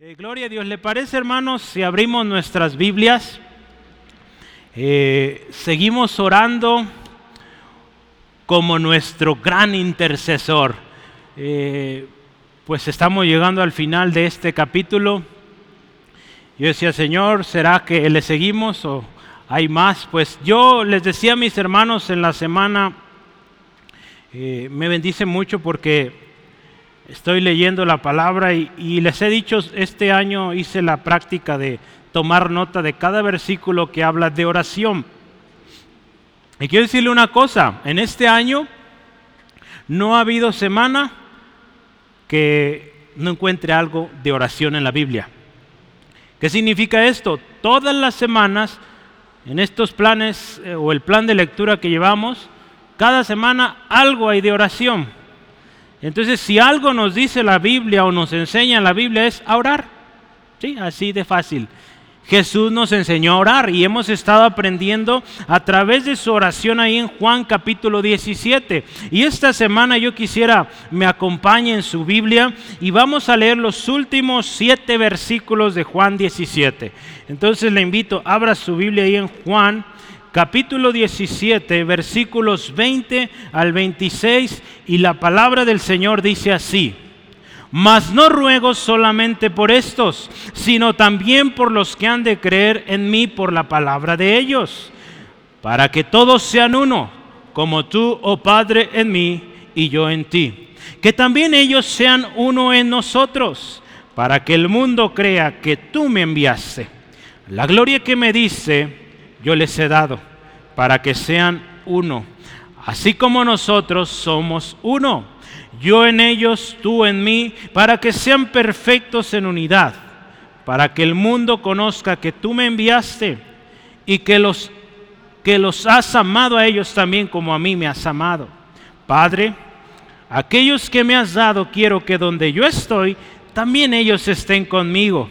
Eh, gloria a Dios. ¿Le parece, hermanos, si abrimos nuestras Biblias? Eh, seguimos orando como nuestro gran intercesor. Eh, pues estamos llegando al final de este capítulo. Yo decía, Señor, ¿será que le seguimos o hay más? Pues yo les decía a mis hermanos en la semana, me bendice mucho porque estoy leyendo la palabra y, les he dicho, este año hice la práctica de tomar nota de cada versículo que habla de oración. Y quiero decirle una cosa, en este año no ha habido semana que no encuentre algo de oración en la Biblia. ¿Qué significa esto? Todas las semanas, en estos planes eh, o el plan de lectura que llevamos, cada semana algo hay de oración. Entonces, si algo nos dice la Biblia o nos enseña la Biblia es a orar. Sí, así de fácil. Jesús nos enseñó a orar y hemos estado aprendiendo a través de su oración ahí en Juan capítulo 17. Y esta semana yo quisiera me acompañe en su Biblia y vamos a leer los últimos siete versículos de Juan 17. Entonces le invito, abra su Biblia ahí en Juan capítulo 17, versículos 20 al 26, y la palabra del Señor dice así, mas no ruego solamente por estos, sino también por los que han de creer en mí por la palabra de ellos, para que todos sean uno, como tú, oh Padre, en mí y yo en ti. Que también ellos sean uno en nosotros, para que el mundo crea que tú me enviaste. La gloria que me dice, yo les he dado, para que sean uno, así como nosotros somos uno. Yo en ellos, tú en mí, para que sean perfectos en unidad, para que el mundo conozca que tú me enviaste y que los que los has amado a ellos también como a mí me has amado. Padre, aquellos que me has dado quiero que donde yo estoy, también ellos estén conmigo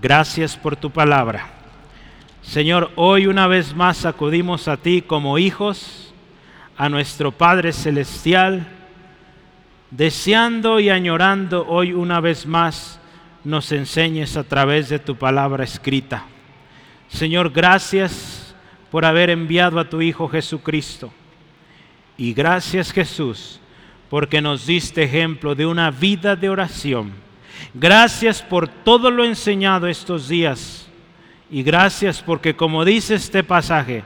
Gracias por tu palabra. Señor, hoy una vez más acudimos a ti como hijos, a nuestro Padre Celestial, deseando y añorando hoy una vez más nos enseñes a través de tu palabra escrita. Señor, gracias por haber enviado a tu Hijo Jesucristo. Y gracias Jesús porque nos diste ejemplo de una vida de oración Gracias por todo lo enseñado estos días. Y gracias porque, como dice este pasaje,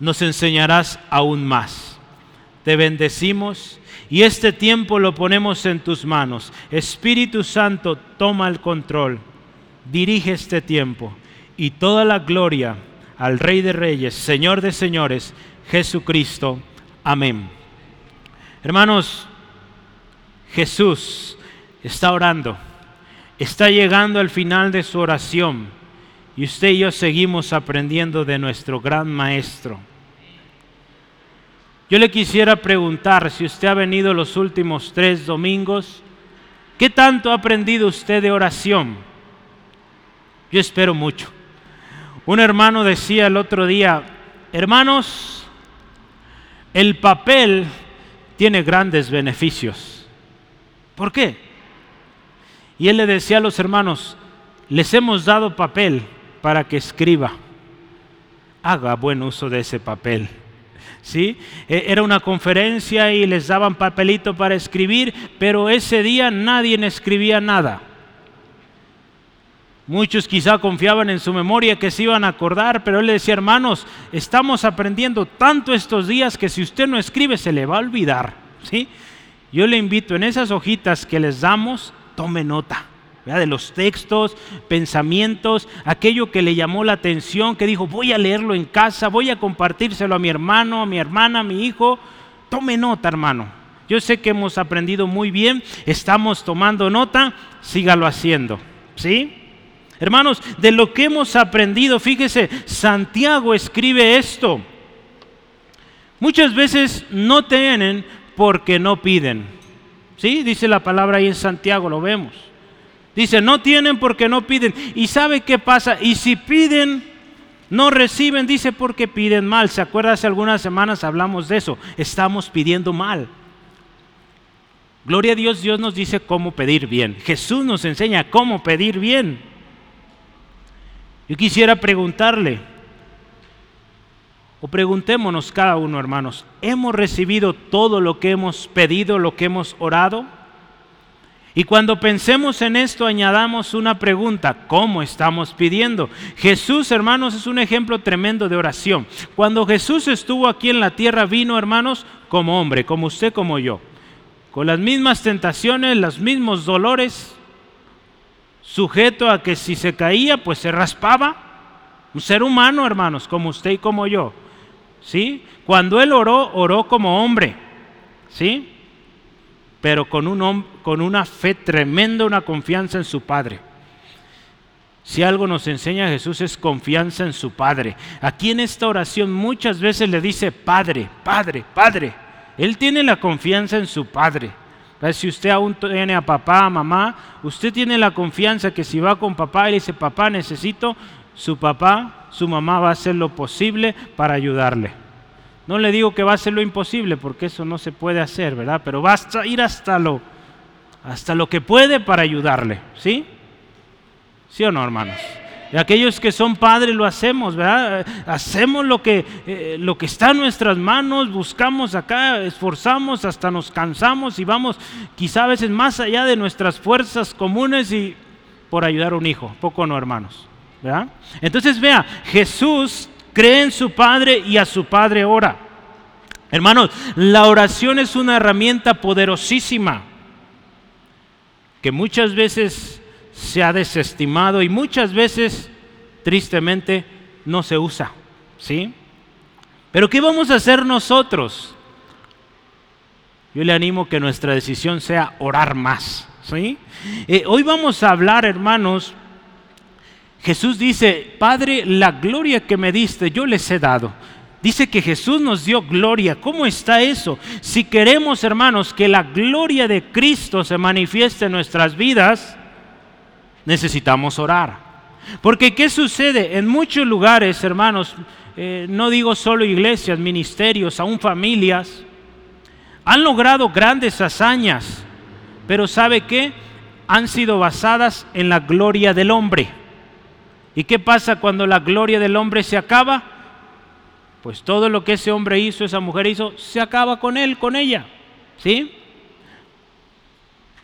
nos enseñarás aún más. Te bendecimos y este tiempo lo ponemos en tus manos. Espíritu Santo, toma el control. Dirige este tiempo y toda la gloria al Rey de Reyes, Señor de Señores, Jesucristo. Amén. Hermanos, Jesús está orando, está llegando al final de su oración y usted y yo seguimos aprendiendo de nuestro gran maestro. Yo le quisiera preguntar si usted ha venido los últimos tres domingos, ¿qué tanto ha aprendido usted de oración? Yo espero mucho. Un hermano decía el otro día, hermanos, el papel tiene grandes beneficios. ¿Por qué? Y él le decía a los hermanos, les hemos dado papel para que escriba. Haga buen uso de ese papel. ¿Sí? E, era una conferencia y les daban papelito para escribir, pero ese día nadie escribía nada. Muchos quizá confiaban en su memoria que se iban a acordar, pero él le decía, hermanos, estamos aprendiendo tanto estos días que si usted no escribe se le va a olvidar. ¿Sí? Yo le invito en esas hojitas que les damos, tome nota de los textos, pensamientos, aquello que le llamó la atención, que dijo, voy a leerlo en casa, voy a compartírselo a mi hermano, a mi hermana, a mi hijo. Tome nota, hermano. Yo sé que hemos aprendido muy bien, estamos tomando nota, sígalo haciendo. ¿Sí? Hermanos, de lo que hemos aprendido, fíjese, Santiago escribe esto. Muchas veces no tienen porque no piden. ¿Sí? Dice la palabra ahí en Santiago, lo vemos. Dice, no tienen porque no piden. ¿Y sabe qué pasa? Y si piden, no reciben, dice porque piden mal. ¿Se acuerda? Hace algunas semanas hablamos de eso. Estamos pidiendo mal. Gloria a Dios, Dios nos dice cómo pedir bien. Jesús nos enseña cómo pedir bien. Yo quisiera preguntarle, o preguntémonos cada uno, hermanos, ¿hemos recibido todo lo que hemos pedido, lo que hemos orado? Y cuando pensemos en esto, añadamos una pregunta, ¿cómo estamos pidiendo? Jesús, hermanos, es un ejemplo tremendo de oración. Cuando Jesús estuvo aquí en la tierra, vino, hermanos, como hombre, como usted, como yo, con las mismas tentaciones, los mismos dolores, sujeto a que si se caía, pues se raspaba. Un ser humano, hermanos, como usted y como yo. ¿Sí? Cuando él oró, oró como hombre. ¿Sí? Pero con, un, con una fe tremenda, una confianza en su Padre. Si algo nos enseña Jesús es confianza en su Padre. Aquí en esta oración muchas veces le dice Padre, Padre, Padre. Él tiene la confianza en su Padre. Si usted aún tiene a papá, a mamá, usted tiene la confianza que si va con papá y le dice, papá, necesito, su papá, su mamá va a hacer lo posible para ayudarle. No le digo que va a hacer lo imposible, porque eso no se puede hacer, ¿verdad? Pero va a ir hasta lo, hasta lo que puede para ayudarle, ¿sí? ¿Sí o no, hermanos? Y aquellos que son padres lo hacemos, ¿verdad? Hacemos lo que, eh, lo que está en nuestras manos, buscamos acá, esforzamos, hasta nos cansamos y vamos quizá a veces más allá de nuestras fuerzas comunes y por ayudar a un hijo. Poco no, hermanos. Entonces vea, Jesús cree en su Padre y a su Padre ora. Hermanos, la oración es una herramienta poderosísima que muchas veces se ha desestimado y muchas veces, tristemente, no se usa. ¿Sí? Pero ¿qué vamos a hacer nosotros? Yo le animo que nuestra decisión sea orar más. ¿sí? Eh, hoy vamos a hablar, hermanos. Jesús dice, Padre, la gloria que me diste, yo les he dado. Dice que Jesús nos dio gloria. ¿Cómo está eso? Si queremos, hermanos, que la gloria de Cristo se manifieste en nuestras vidas, necesitamos orar. Porque ¿qué sucede? En muchos lugares, hermanos, eh, no digo solo iglesias, ministerios, aún familias, han logrado grandes hazañas, pero ¿sabe qué? Han sido basadas en la gloria del hombre. ¿Y qué pasa cuando la gloria del hombre se acaba? Pues todo lo que ese hombre hizo, esa mujer hizo, se acaba con él, con ella. ¿Sí?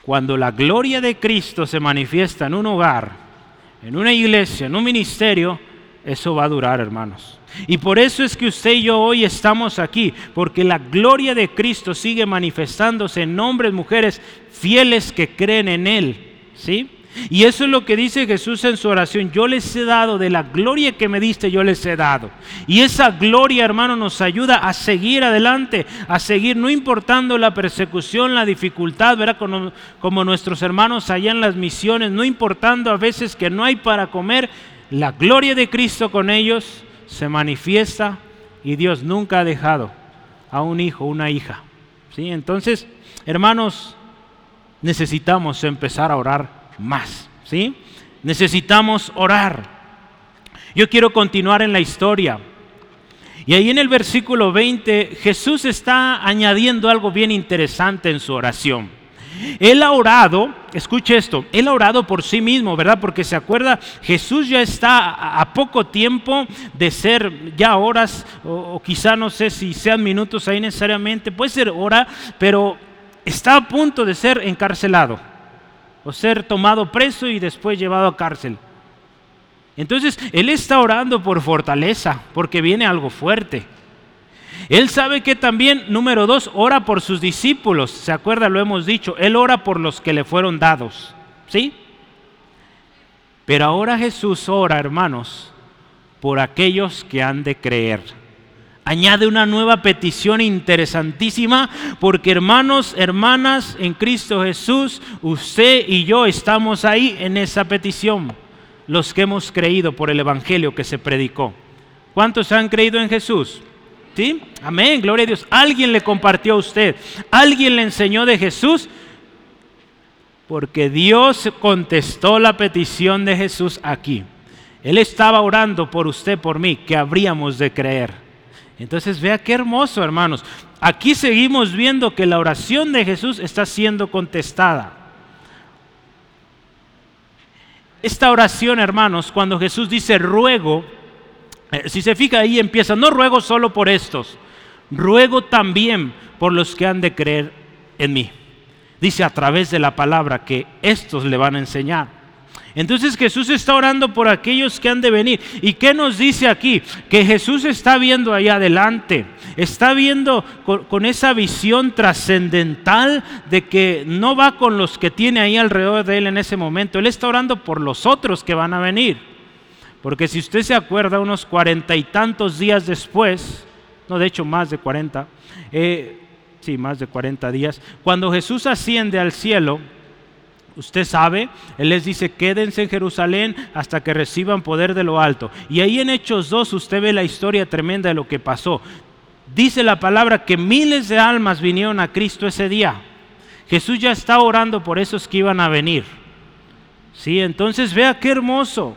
Cuando la gloria de Cristo se manifiesta en un hogar, en una iglesia, en un ministerio, eso va a durar, hermanos. Y por eso es que usted y yo hoy estamos aquí, porque la gloria de Cristo sigue manifestándose en hombres, mujeres fieles que creen en Él. ¿Sí? Y eso es lo que dice Jesús en su oración. Yo les he dado de la gloria que me diste, yo les he dado. Y esa gloria, hermano, nos ayuda a seguir adelante, a seguir, no importando la persecución, la dificultad, ¿verdad? Como, como nuestros hermanos allá en las misiones, no importando a veces que no hay para comer, la gloria de Cristo con ellos se manifiesta y Dios nunca ha dejado a un hijo, una hija. ¿Sí? Entonces, hermanos, necesitamos empezar a orar más. ¿sí? Necesitamos orar. Yo quiero continuar en la historia. Y ahí en el versículo 20 Jesús está añadiendo algo bien interesante en su oración. Él ha orado, escuche esto, él ha orado por sí mismo, ¿verdad? Porque se acuerda, Jesús ya está a poco tiempo de ser ya horas, o, o quizá no sé si sean minutos ahí necesariamente, puede ser hora, pero está a punto de ser encarcelado o ser tomado preso y después llevado a cárcel. Entonces, Él está orando por fortaleza, porque viene algo fuerte. Él sabe que también, número dos, ora por sus discípulos. ¿Se acuerda? Lo hemos dicho. Él ora por los que le fueron dados. ¿Sí? Pero ahora Jesús ora, hermanos, por aquellos que han de creer. Añade una nueva petición interesantísima, porque hermanos, hermanas, en Cristo Jesús, usted y yo estamos ahí en esa petición, los que hemos creído por el Evangelio que se predicó. ¿Cuántos han creído en Jesús? ¿Sí? Amén, gloria a Dios. Alguien le compartió a usted, alguien le enseñó de Jesús, porque Dios contestó la petición de Jesús aquí. Él estaba orando por usted, por mí, que habríamos de creer. Entonces vea qué hermoso, hermanos. Aquí seguimos viendo que la oración de Jesús está siendo contestada. Esta oración, hermanos, cuando Jesús dice ruego, eh, si se fija ahí empieza, no ruego solo por estos, ruego también por los que han de creer en mí. Dice a través de la palabra que estos le van a enseñar. Entonces Jesús está orando por aquellos que han de venir. ¿Y qué nos dice aquí? Que Jesús está viendo ahí adelante, está viendo con, esa visión trascendental de que no va con los que tiene ahí alrededor de él en ese momento. Él está orando por los otros que van a venir. Porque si usted se acuerda, unos cuarenta y tantos días después, no, de hecho más de cuarenta, eh, sí, más de cuarenta días, cuando Jesús asciende al cielo, Usted sabe, Él les dice, quédense en Jerusalén hasta que reciban poder de lo alto. Y ahí en Hechos 2 usted ve la historia tremenda de lo que pasó. Dice la palabra que miles de almas vinieron a Cristo ese día. Jesús ya está orando por esos que iban a venir. Sí, entonces vea qué hermoso.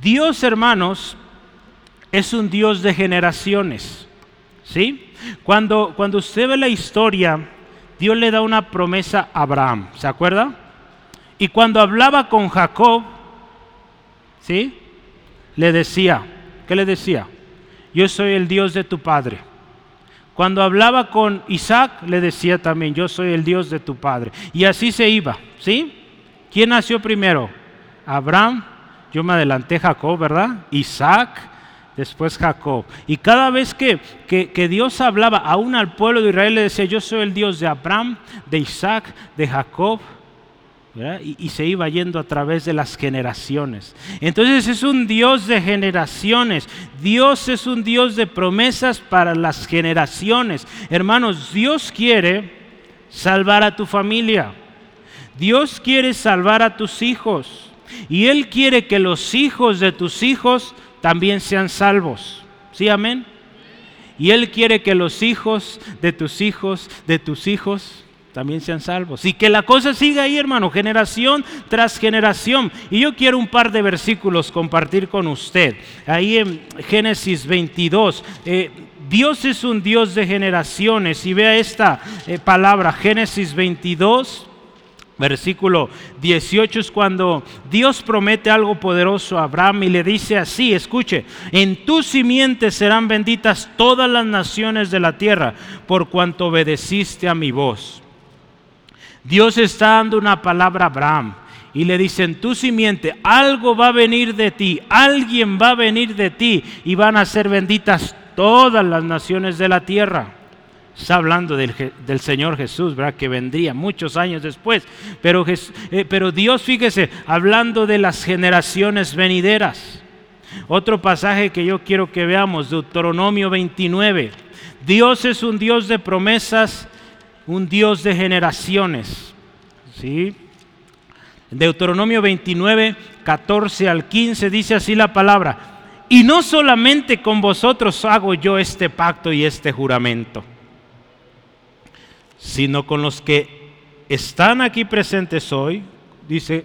Dios, hermanos, es un Dios de generaciones. ¿Sí? Cuando, cuando usted ve la historia Dios le da una promesa a Abraham, ¿se acuerda? Y cuando hablaba con Jacob, ¿sí? Le decía, ¿qué le decía? Yo soy el Dios de tu padre. Cuando hablaba con Isaac, le decía también, yo soy el Dios de tu padre. Y así se iba, ¿sí? ¿Quién nació primero? Abraham, yo me adelanté Jacob, ¿verdad? Isaac, después Jacob. Y cada vez que, que, Dios hablaba aún al pueblo de Israel, le decía, yo soy el Dios de Abraham, de Isaac, de Jacob. Y, y, se iba yendo a través de las generaciones. Entonces es un Dios de generaciones. Dios es un Dios de promesas para las generaciones. Hermanos, Dios quiere salvar a tu familia. Dios quiere salvar a tus hijos. Y Él quiere que los hijos de tus hijos también sean salvos. ¿Sí, amén? Y Él quiere que los hijos de tus hijos, de tus hijos, también sean salvos. Y que la cosa siga ahí, hermano, generación tras generación. Y yo quiero un par de versículos compartir con usted. Ahí en Génesis 22. Eh, Dios es un Dios de generaciones. Y vea esta eh, palabra, Génesis 22, Versículo 18 es cuando Dios promete algo poderoso a Abraham y le dice así, escuche, en tu simiente serán benditas todas las naciones de la tierra por cuanto obedeciste a mi voz. Dios está dando una palabra a Abraham y le dice, en tu simiente algo va a venir de ti, alguien va a venir de ti y van a ser benditas todas las naciones de la tierra. Está hablando del, Señor Jesús, ¿verdad? Que vendría muchos años después. Pero, eh, pero Dios, fíjese, hablando de las generaciones venideras. Otro pasaje que yo quiero que veamos, Deuteronomio 29. Dios es un Dios de promesas, un Dios de generaciones. ¿Sí? Deuteronomio 29, 14 al 15 dice así la palabra. Y no solamente con vosotros hago yo este pacto y este juramento sino con los que están aquí presentes hoy, dice,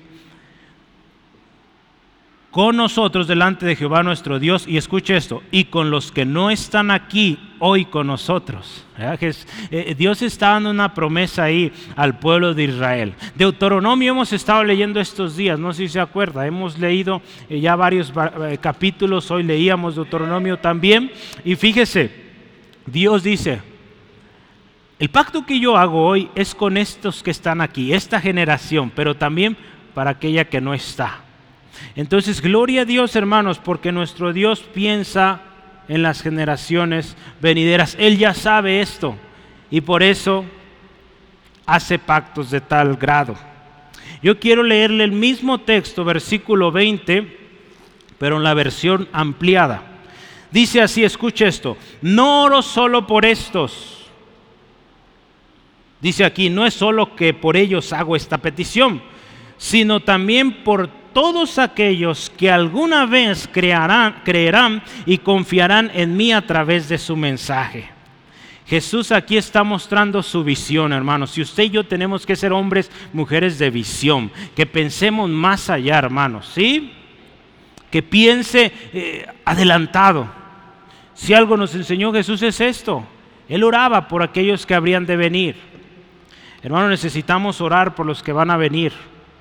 con nosotros delante de Jehová nuestro Dios, y escuche esto, y con los que no están aquí hoy con nosotros. Eh, Dios está dando una promesa ahí al pueblo de Israel. Deuteronomio hemos estado leyendo estos días, no sé si se acuerda, hemos leído eh, ya varios eh, capítulos, hoy leíamos Deuteronomio también, y fíjese, Dios dice, el pacto que yo hago hoy es con estos que están aquí, esta generación, pero también para aquella que no está. Entonces, gloria a Dios, hermanos, porque nuestro Dios piensa en las generaciones venideras. Él ya sabe esto y por eso hace pactos de tal grado. Yo quiero leerle el mismo texto, versículo 20, pero en la versión ampliada. Dice así, escuche esto, no oro solo por estos. Dice aquí, no es solo que por ellos hago esta petición, sino también por todos aquellos que alguna vez creerán, y confiarán en mí a través de su mensaje. Jesús aquí está mostrando su visión, hermanos. Si usted y yo tenemos que ser hombres, mujeres de visión, que pensemos más allá, hermanos, ¿sí? Que piense eh, adelantado si algo nos enseñó Jesús es esto. Él oraba por aquellos que habrían de venir. Hermano, necesitamos orar por los que van a venir.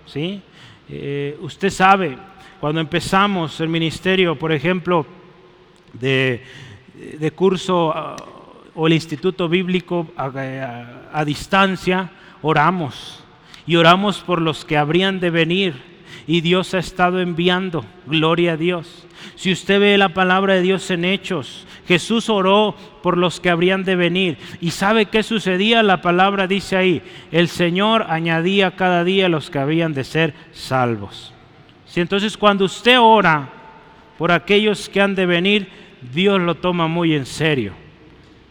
¿sí? Eh, usted sabe, cuando empezamos el ministerio, por ejemplo, de, curso ah, o el instituto bíblico a distancia, oramos. Y oramos por los que habrían de venir y Dios ha estado enviando. Gloria a Dios. Si usted ve la palabra de Dios en hechos, Jesús oró por los que habrían de venir. ¿Y sabe qué sucedía? La palabra dice ahí, el Señor añadía cada día los que habían de ser salvos. Si entonces cuando usted ora por aquellos que han de venir, Dios lo toma muy en serio.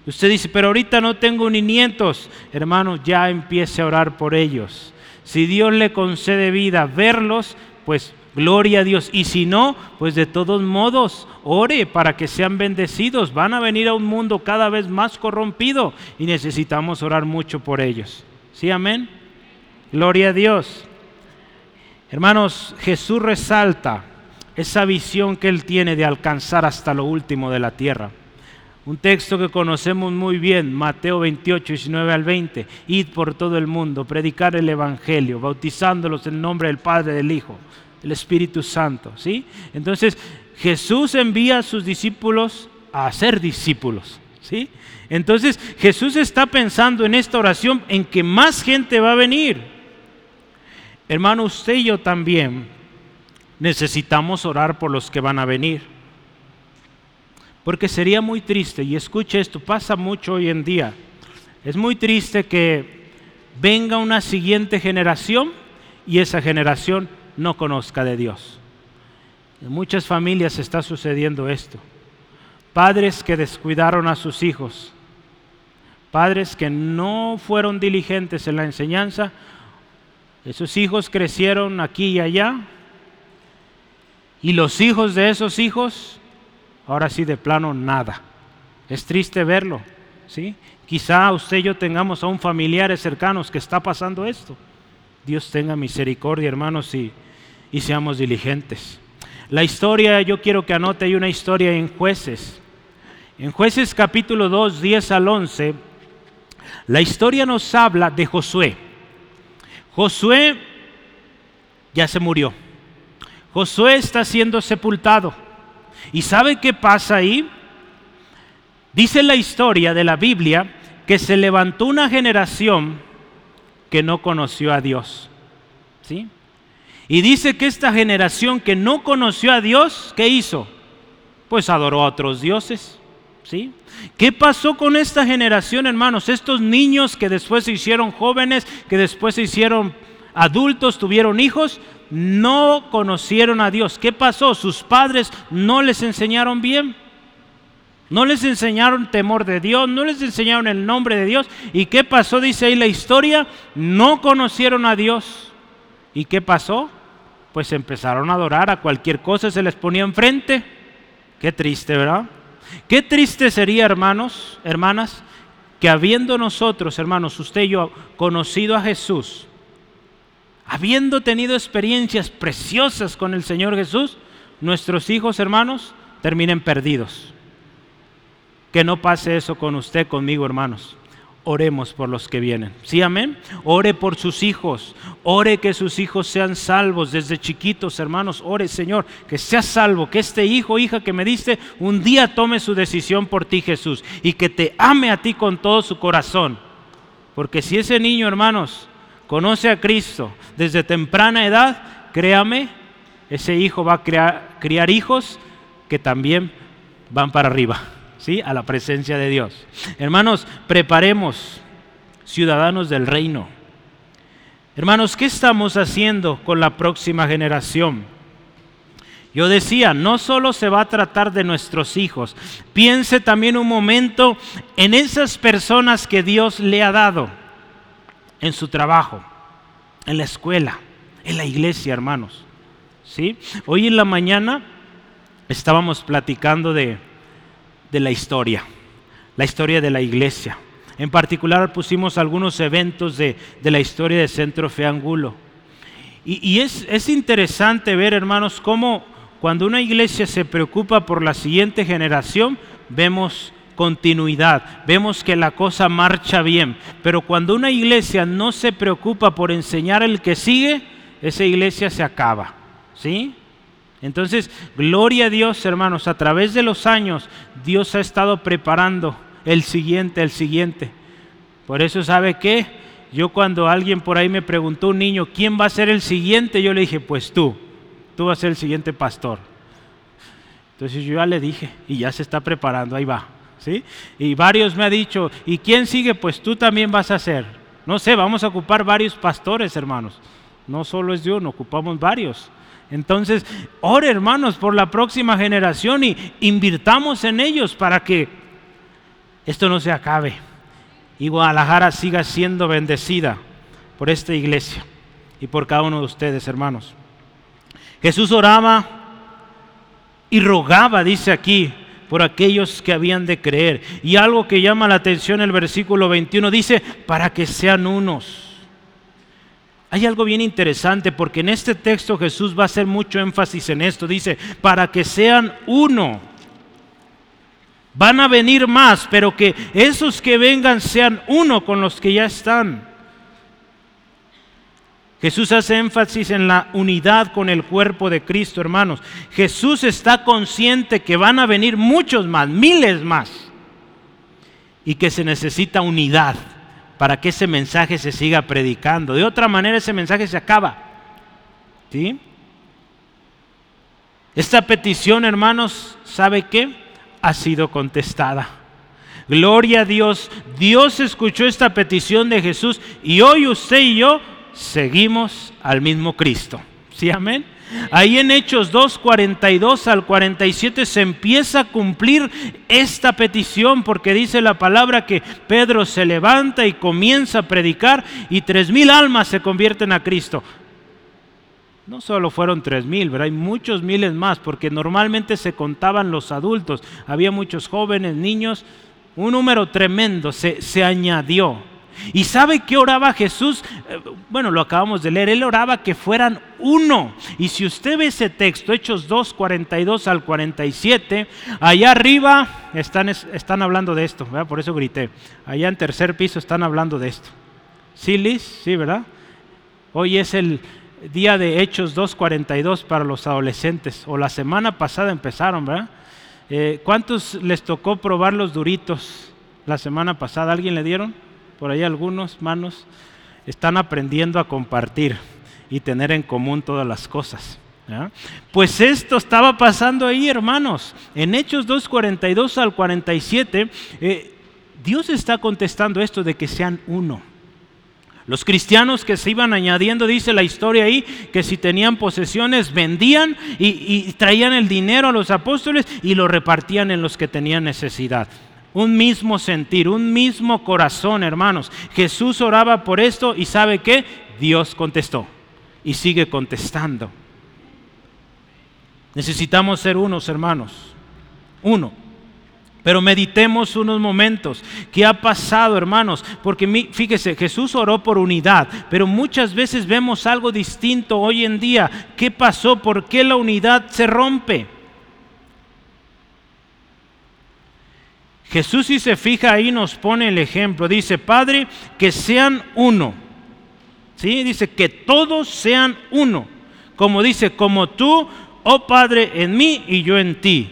Usted dice, pero ahorita no tengo ni nietos. Hermano, ya empiece a orar por ellos. Si Dios le concede vida, verlos, pues gloria a Dios. Y si no, pues de todos modos, ore para que sean bendecidos. Van a venir a un mundo cada vez más corrompido y necesitamos orar mucho por ellos. ¿Sí, amén? Gloria a Dios. Hermanos, Jesús resalta esa visión que Él tiene de alcanzar hasta lo último de la tierra. Un texto que conocemos muy bien, Mateo 28, 19 al 20. Id por todo el mundo, predicar el Evangelio, bautizándolos en nombre del Padre, del Hijo, del Espíritu Santo. ¿sí? Entonces, Jesús envía a sus discípulos a ser discípulos. ¿sí? Entonces, Jesús está pensando en esta oración en que más gente va a venir. Hermano, usted y yo también necesitamos orar por los que van a venir. Porque sería muy triste, y escuche esto, pasa mucho hoy en día, es muy triste que venga una siguiente generación y esa generación no conozca de Dios. En muchas familias está sucediendo esto. Padres que descuidaron a sus hijos, padres que no fueron diligentes en la enseñanza, esos hijos crecieron aquí y allá, y los hijos de esos hijos ahora sí de plano nada. Es triste verlo, ¿sí? Quizá usted y yo tengamos aún familiares cercanos que está pasando esto. Dios tenga misericordia, hermanos, y, y seamos diligentes. La historia, yo quiero que anote, hay una historia en jueces. En jueces capítulo 2, 10 al 11, la historia nos habla de Josué. Josué ya se murió. Josué está siendo sepultado. ¿Y sabe qué pasa ahí? Dice la historia de la Biblia que se levantó una generación que no conoció a Dios. ¿Sí? Y dice que esta generación que no conoció a Dios, ¿qué hizo? Pues adoró a otros dioses. ¿Sí? ¿Qué pasó con esta generación, hermanos? Estos niños que después se hicieron jóvenes, que después se hicieron adultos, tuvieron hijos, no conocieron a Dios. ¿Qué pasó? Sus padres no les enseñaron bien. No les enseñaron temor de Dios, no les enseñaron el nombre de Dios. ¿Y qué pasó? Dice ahí la historia, no conocieron a Dios. ¿Y qué pasó? Pues empezaron a adorar a cualquier cosa, se les ponía enfrente. Qué triste, ¿verdad? Qué triste sería, hermanos, hermanas, que habiendo nosotros, hermanos, usted y yo, conocido a Jesús, habiendo tenido experiencias preciosas con el Señor Jesús, nuestros hijos hermanos terminen perdidos. Que no pase eso con usted, conmigo hermanos. Oremos por los que vienen. ¿Sí, amén? Ore por sus hijos. Ore que sus hijos sean salvos desde chiquitos, hermanos. Ore, Señor, que sea salvo, que este hijo, hija que me diste, un día tome su decisión por ti, Jesús, y que te ame a ti con todo su corazón. Porque si ese niño, hermanos, conoce a Cristo desde temprana edad, créame, ese hijo va a criar hijos que también van para arriba, ¿sí? A la presencia de Dios. Hermanos, preparemos ciudadanos del reino. Hermanos, ¿qué estamos haciendo con la próxima generación? Yo decía, no solo se va a tratar de nuestros hijos, piense también un momento en esas personas que Dios le ha dado en su trabajo, en la escuela, en la iglesia, hermanos. ¿Sí? Hoy en la mañana estábamos platicando de, de la historia, la historia de la iglesia. En particular pusimos algunos eventos de, la historia de Centro Fe Angulo. Y, es, es, interesante ver, hermanos, cómo cuando una iglesia se preocupa por la siguiente generación, vemos continuidad, vemos que la cosa marcha bien. Pero cuando una iglesia no se preocupa por enseñar el que sigue, esa iglesia se acaba. ¿Sí? Entonces, gloria a Dios, hermanos, a través de los años, Dios ha estado preparando el siguiente, el siguiente. Por eso, ¿sabe qué? Yo cuando alguien por ahí me preguntó, un niño, ¿quién va a ser el siguiente? Yo le dije, pues tú, tú vas a ser el siguiente pastor. Entonces yo ya le dije, y ya se está preparando, ahí va. ¿sí? Y varios me han dicho, ¿y quién sigue? Pues tú también vas a ser. No sé, vamos a ocupar varios pastores, hermanos. No solo es Dios, ocupamos varios. Entonces, ore hermanos por la próxima generación y invirtamos en ellos para que esto no se acabe y Guadalajara siga siendo bendecida por esta iglesia y por cada uno de ustedes, hermanos. Jesús oraba y rogaba, dice aquí, por aquellos que habían de creer. Y algo que llama la atención el versículo 21 dice, para que sean unos. Hay algo bien interesante porque en este texto Jesús va a hacer mucho énfasis en esto. Dice, para que sean uno. Van a venir más, pero que esos que vengan sean uno con los que ya están. Jesús hace énfasis en la unidad con el cuerpo de Cristo, hermanos. Jesús está consciente que van a venir muchos más, miles más, y que se necesita unidad para que ese mensaje se siga predicando. De otra manera ese mensaje se acaba. ¿Sí? Esta petición, hermanos, ¿sabe qué? ha sido contestada. Gloria a Dios. Dios escuchó esta petición de Jesús y hoy usted y yo seguimos al mismo Cristo. ¿Sí, amén? Ahí en Hechos 2, 42 al 47 se empieza a cumplir esta petición porque dice la palabra que Pedro se levanta y comienza a predicar y tres mil almas se convierten a Cristo. No solo fueron tres mil, pero hay muchos miles más, porque normalmente se contaban los adultos, había muchos jóvenes, niños, un número tremendo se, se añadió. ¿Y sabe qué oraba Jesús? Eh, bueno, lo acabamos de leer, él oraba que fueran uno. Y si usted ve ese texto, Hechos 2, 42 al 47, allá arriba están, están hablando de esto, por eso grité. Allá en tercer piso están hablando de esto. ¿Sí, Liz? Sí, ¿verdad? Hoy es el, día de Hechos 2.42 para los adolescentes, o la semana pasada empezaron, ¿verdad? Eh, ¿Cuántos les tocó probar los duritos la semana pasada? ¿Alguien le dieron? Por ahí algunos manos están aprendiendo a compartir y tener en común todas las cosas. Pues esto estaba pasando ahí, hermanos. En Hechos 2.42 al 47, eh, Dios está contestando esto de que sean uno. Los cristianos que se iban añadiendo, dice la historia ahí, que si tenían posesiones vendían y, traían el dinero a los apóstoles y lo repartían en los que tenían necesidad. Un mismo sentir, un mismo corazón, hermanos. Jesús oraba por esto y sabe que Dios contestó y sigue contestando. Necesitamos ser unos, hermanos. Uno. Pero meditemos unos momentos. ¿Qué ha pasado, hermanos? Porque fíjese, Jesús oró por unidad, pero muchas veces vemos algo distinto hoy en día. ¿Qué pasó? ¿Por qué la unidad se rompe? Jesús si se fija ahí nos pone el ejemplo. Dice, Padre, que sean uno. ¿Sí? Dice, que todos sean uno. Como dice, como tú, oh Padre, en mí y yo en ti.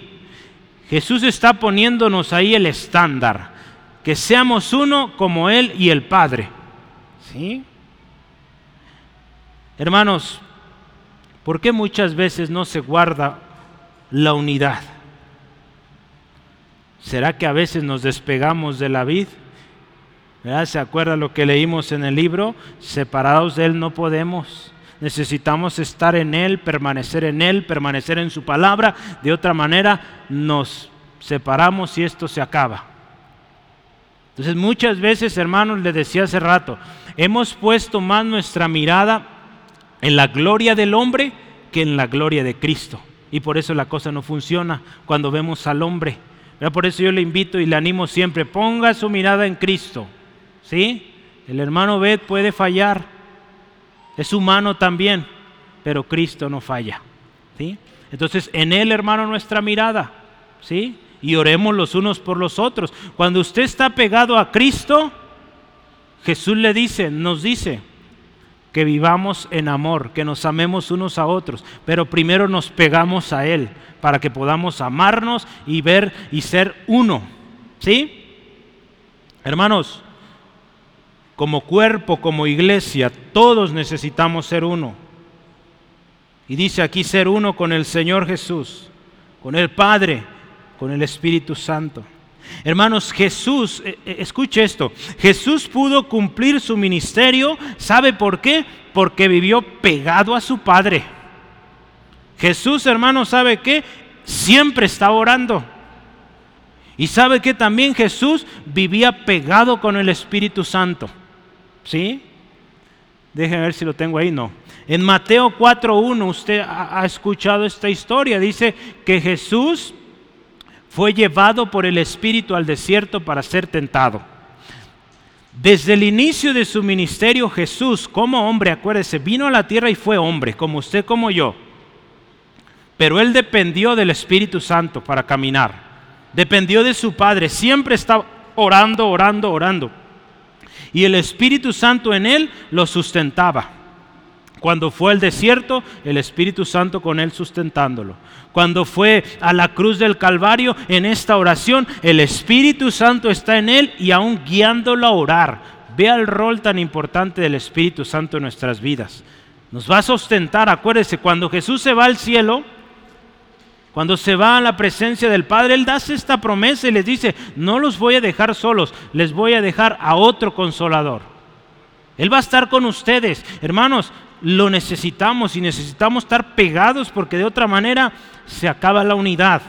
Jesús está poniéndonos ahí el estándar, que seamos uno como Él y el Padre. ¿Sí? Hermanos, ¿por qué muchas veces no se guarda la unidad? ¿Será que a veces nos despegamos de la vid? ¿Se acuerda lo que leímos en el libro? Separados de Él no podemos. Necesitamos estar en Él, permanecer en Él, permanecer en su palabra. De otra manera nos separamos y esto se acaba. Entonces muchas veces, hermanos, les decía hace rato, hemos puesto más nuestra mirada en la gloria del hombre que en la gloria de Cristo. Y por eso la cosa no funciona cuando vemos al hombre. Por eso yo le invito y le animo siempre, ponga su mirada en Cristo. ¿Sí? El hermano Bed puede fallar, es humano también, pero Cristo no falla. ¿Sí? Entonces, en Él, hermano, nuestra mirada. ¿Sí? Y oremos los unos por los otros. Cuando usted está pegado a Cristo, Jesús le dice, nos dice, que vivamos en amor, que nos amemos unos a otros, pero primero nos pegamos a Él para que podamos amarnos y ver y ser uno. ¿Sí? Hermanos, como cuerpo, como iglesia, todos necesitamos ser uno. Y dice aquí ser uno con el Señor Jesús, con el Padre, con el Espíritu Santo. Hermanos, Jesús, eh, eh, escuche esto, Jesús pudo cumplir su ministerio, ¿sabe por qué? Porque vivió pegado a su Padre. Jesús, hermano, ¿sabe qué? Siempre estaba orando. Y sabe que también Jesús vivía pegado con el Espíritu Santo. ¿Sí? Déjenme ver si lo tengo ahí, no. En Mateo 4.1 usted ha escuchado esta historia. Dice que Jesús fue llevado por el Espíritu al desierto para ser tentado. Desde el inicio de su ministerio Jesús, como hombre, acuérdese, vino a la tierra y fue hombre, como usted, como yo. Pero él dependió del Espíritu Santo para caminar. Dependió de su Padre, siempre estaba orando, orando, orando. Y el Espíritu Santo en él lo sustentaba. Cuando fue al desierto, el Espíritu Santo con él sustentándolo. Cuando fue a la cruz del Calvario, en esta oración, el Espíritu Santo está en él y aún guiándolo a orar. Vea el rol tan importante del Espíritu Santo en nuestras vidas. Nos va a sustentar, acuérdese, cuando Jesús se va al cielo, cuando se va a la presencia del Padre, Él da esta promesa y les dice, no los voy a dejar solos, les voy a dejar a otro consolador. Él va a estar con ustedes. Hermanos, lo necesitamos y necesitamos estar pegados porque de otra manera se acaba la unidad.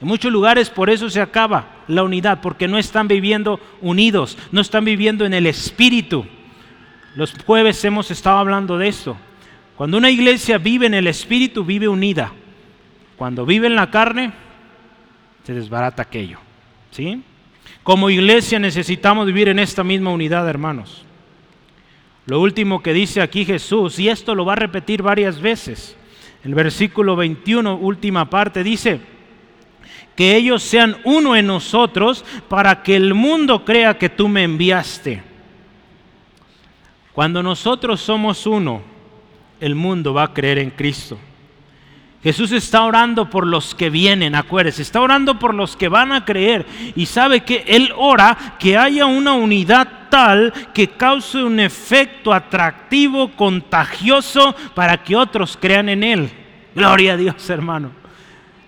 En muchos lugares por eso se acaba la unidad, porque no están viviendo unidos, no están viviendo en el Espíritu. Los jueves hemos estado hablando de esto. Cuando una iglesia vive en el Espíritu, vive unida. Cuando vive en la carne, se desbarata aquello. ¿sí? Como iglesia necesitamos vivir en esta misma unidad, hermanos. Lo último que dice aquí Jesús, y esto lo va a repetir varias veces, el versículo 21, última parte, dice, que ellos sean uno en nosotros para que el mundo crea que tú me enviaste. Cuando nosotros somos uno, el mundo va a creer en Cristo. Jesús está orando por los que vienen, acuérdense, está orando por los que van a creer y sabe que Él ora que haya una unidad tal que cause un efecto atractivo, contagioso para que otros crean en Él. Gloria a Dios, hermano.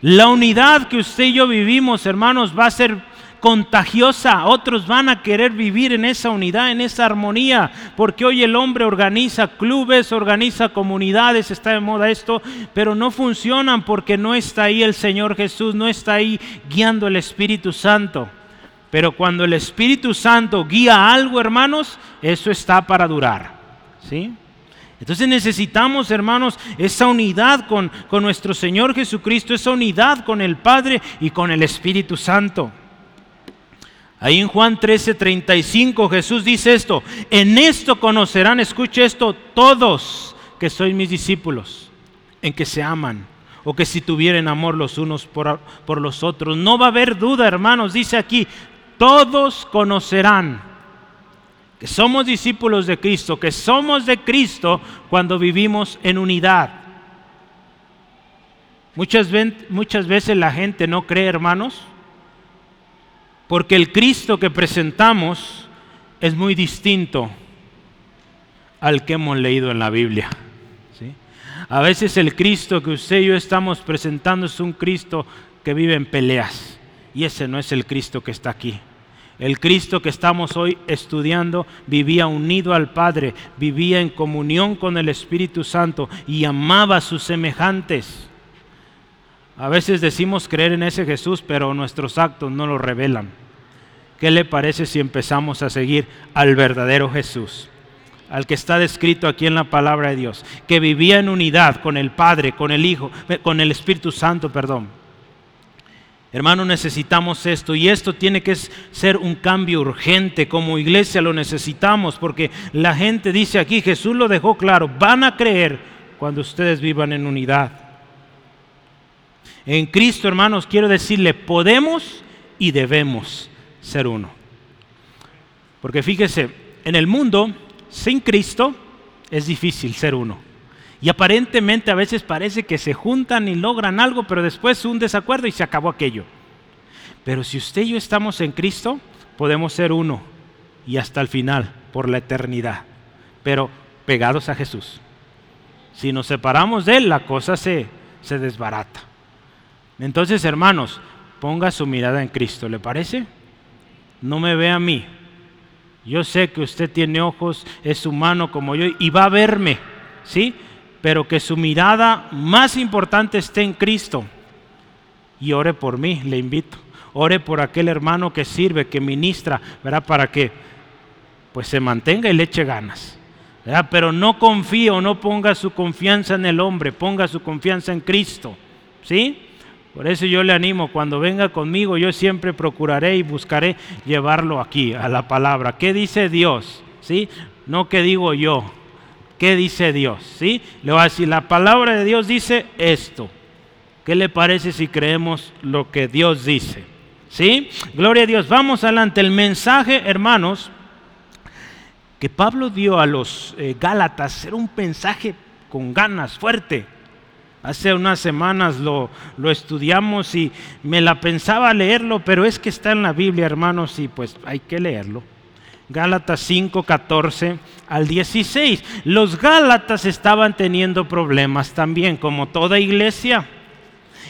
La unidad que usted y yo vivimos, hermanos, va a ser contagiosa. Otros van a querer vivir en esa unidad, en esa armonía, porque hoy el hombre organiza clubes, organiza comunidades, está de moda esto, pero no funcionan porque no está ahí el Señor Jesús, no está ahí guiando el Espíritu Santo. Pero cuando el Espíritu Santo guía algo, hermanos, eso está para durar. ¿Sí? Entonces necesitamos, hermanos, esa unidad con, con, nuestro Señor Jesucristo, esa unidad con el Padre y con el Espíritu Santo. Ahí en Juan 13:35 Jesús dice esto, en esto conocerán, escuche esto, todos que sois mis discípulos, en que se aman o que si tuvieren amor los unos por, por los otros. No va a haber duda, hermanos, dice aquí, todos conocerán que somos discípulos de Cristo, que somos de Cristo cuando vivimos en unidad. Muchas veces la gente no cree, hermanos, porque el Cristo que presentamos es muy distinto al que hemos leído en la Biblia. A veces el Cristo que usted y yo estamos presentando es un Cristo que vive en peleas y ese no es el Cristo que está aquí. El Cristo que estamos hoy estudiando vivía unido al Padre, vivía en comunión con el Espíritu Santo y amaba a sus semejantes. A veces decimos creer en ese Jesús, pero nuestros actos no lo revelan. ¿Qué le parece si empezamos a seguir al verdadero Jesús? Al que está descrito aquí en la palabra de Dios, que vivía en unidad con el Padre, con el Hijo, eh, con el Espíritu Santo, perdón. Hermano, necesitamos esto y esto tiene que ser un cambio urgente. Como iglesia lo necesitamos porque la gente dice aquí, Jesús lo dejó claro, van a creer cuando ustedes vivan en unidad. En Cristo, hermanos, quiero decirle, podemos y debemos ser uno. Porque fíjese, en el mundo, sin Cristo, es difícil ser uno. Y aparentemente a veces parece que se juntan y logran algo, pero después un desacuerdo y se acabó aquello. Pero si usted y yo estamos en Cristo, podemos ser uno y hasta el final, por la eternidad, pero pegados a Jesús. Si nos separamos de Él, la cosa se, se desbarata. Entonces, hermanos, ponga su mirada en Cristo, ¿le parece? No me ve a mí. Yo sé que usted tiene ojos, es humano como yo y va a verme, ¿sí? Pero que su mirada más importante esté en Cristo. Y ore por mí, le invito. Ore por aquel hermano que sirve, que ministra, ¿verdad? Para que pues se mantenga y le eche ganas. Pero no confíe o no ponga su confianza en el hombre, ponga su confianza en Cristo. ¿Sí? Por eso yo le animo, cuando venga conmigo, yo siempre procuraré y buscaré llevarlo aquí, a la palabra. ¿Qué dice Dios? ¿Sí? No qué digo yo. ¿Qué dice Dios? ¿Sí? Le voy a decir, la palabra de Dios dice esto. ¿Qué le parece si creemos lo que Dios dice? ¿Sí? Gloria a Dios. Vamos adelante. El mensaje, hermanos, que Pablo dio a los eh, Gálatas era un mensaje con ganas, fuerte. Hace unas semanas lo, lo, estudiamos y me la pensaba leerlo, pero es que está en la Biblia, hermanos, y pues hay que leerlo. Gálatas 5, 14 al 16. Los Gálatas estaban teniendo problemas también, como toda iglesia.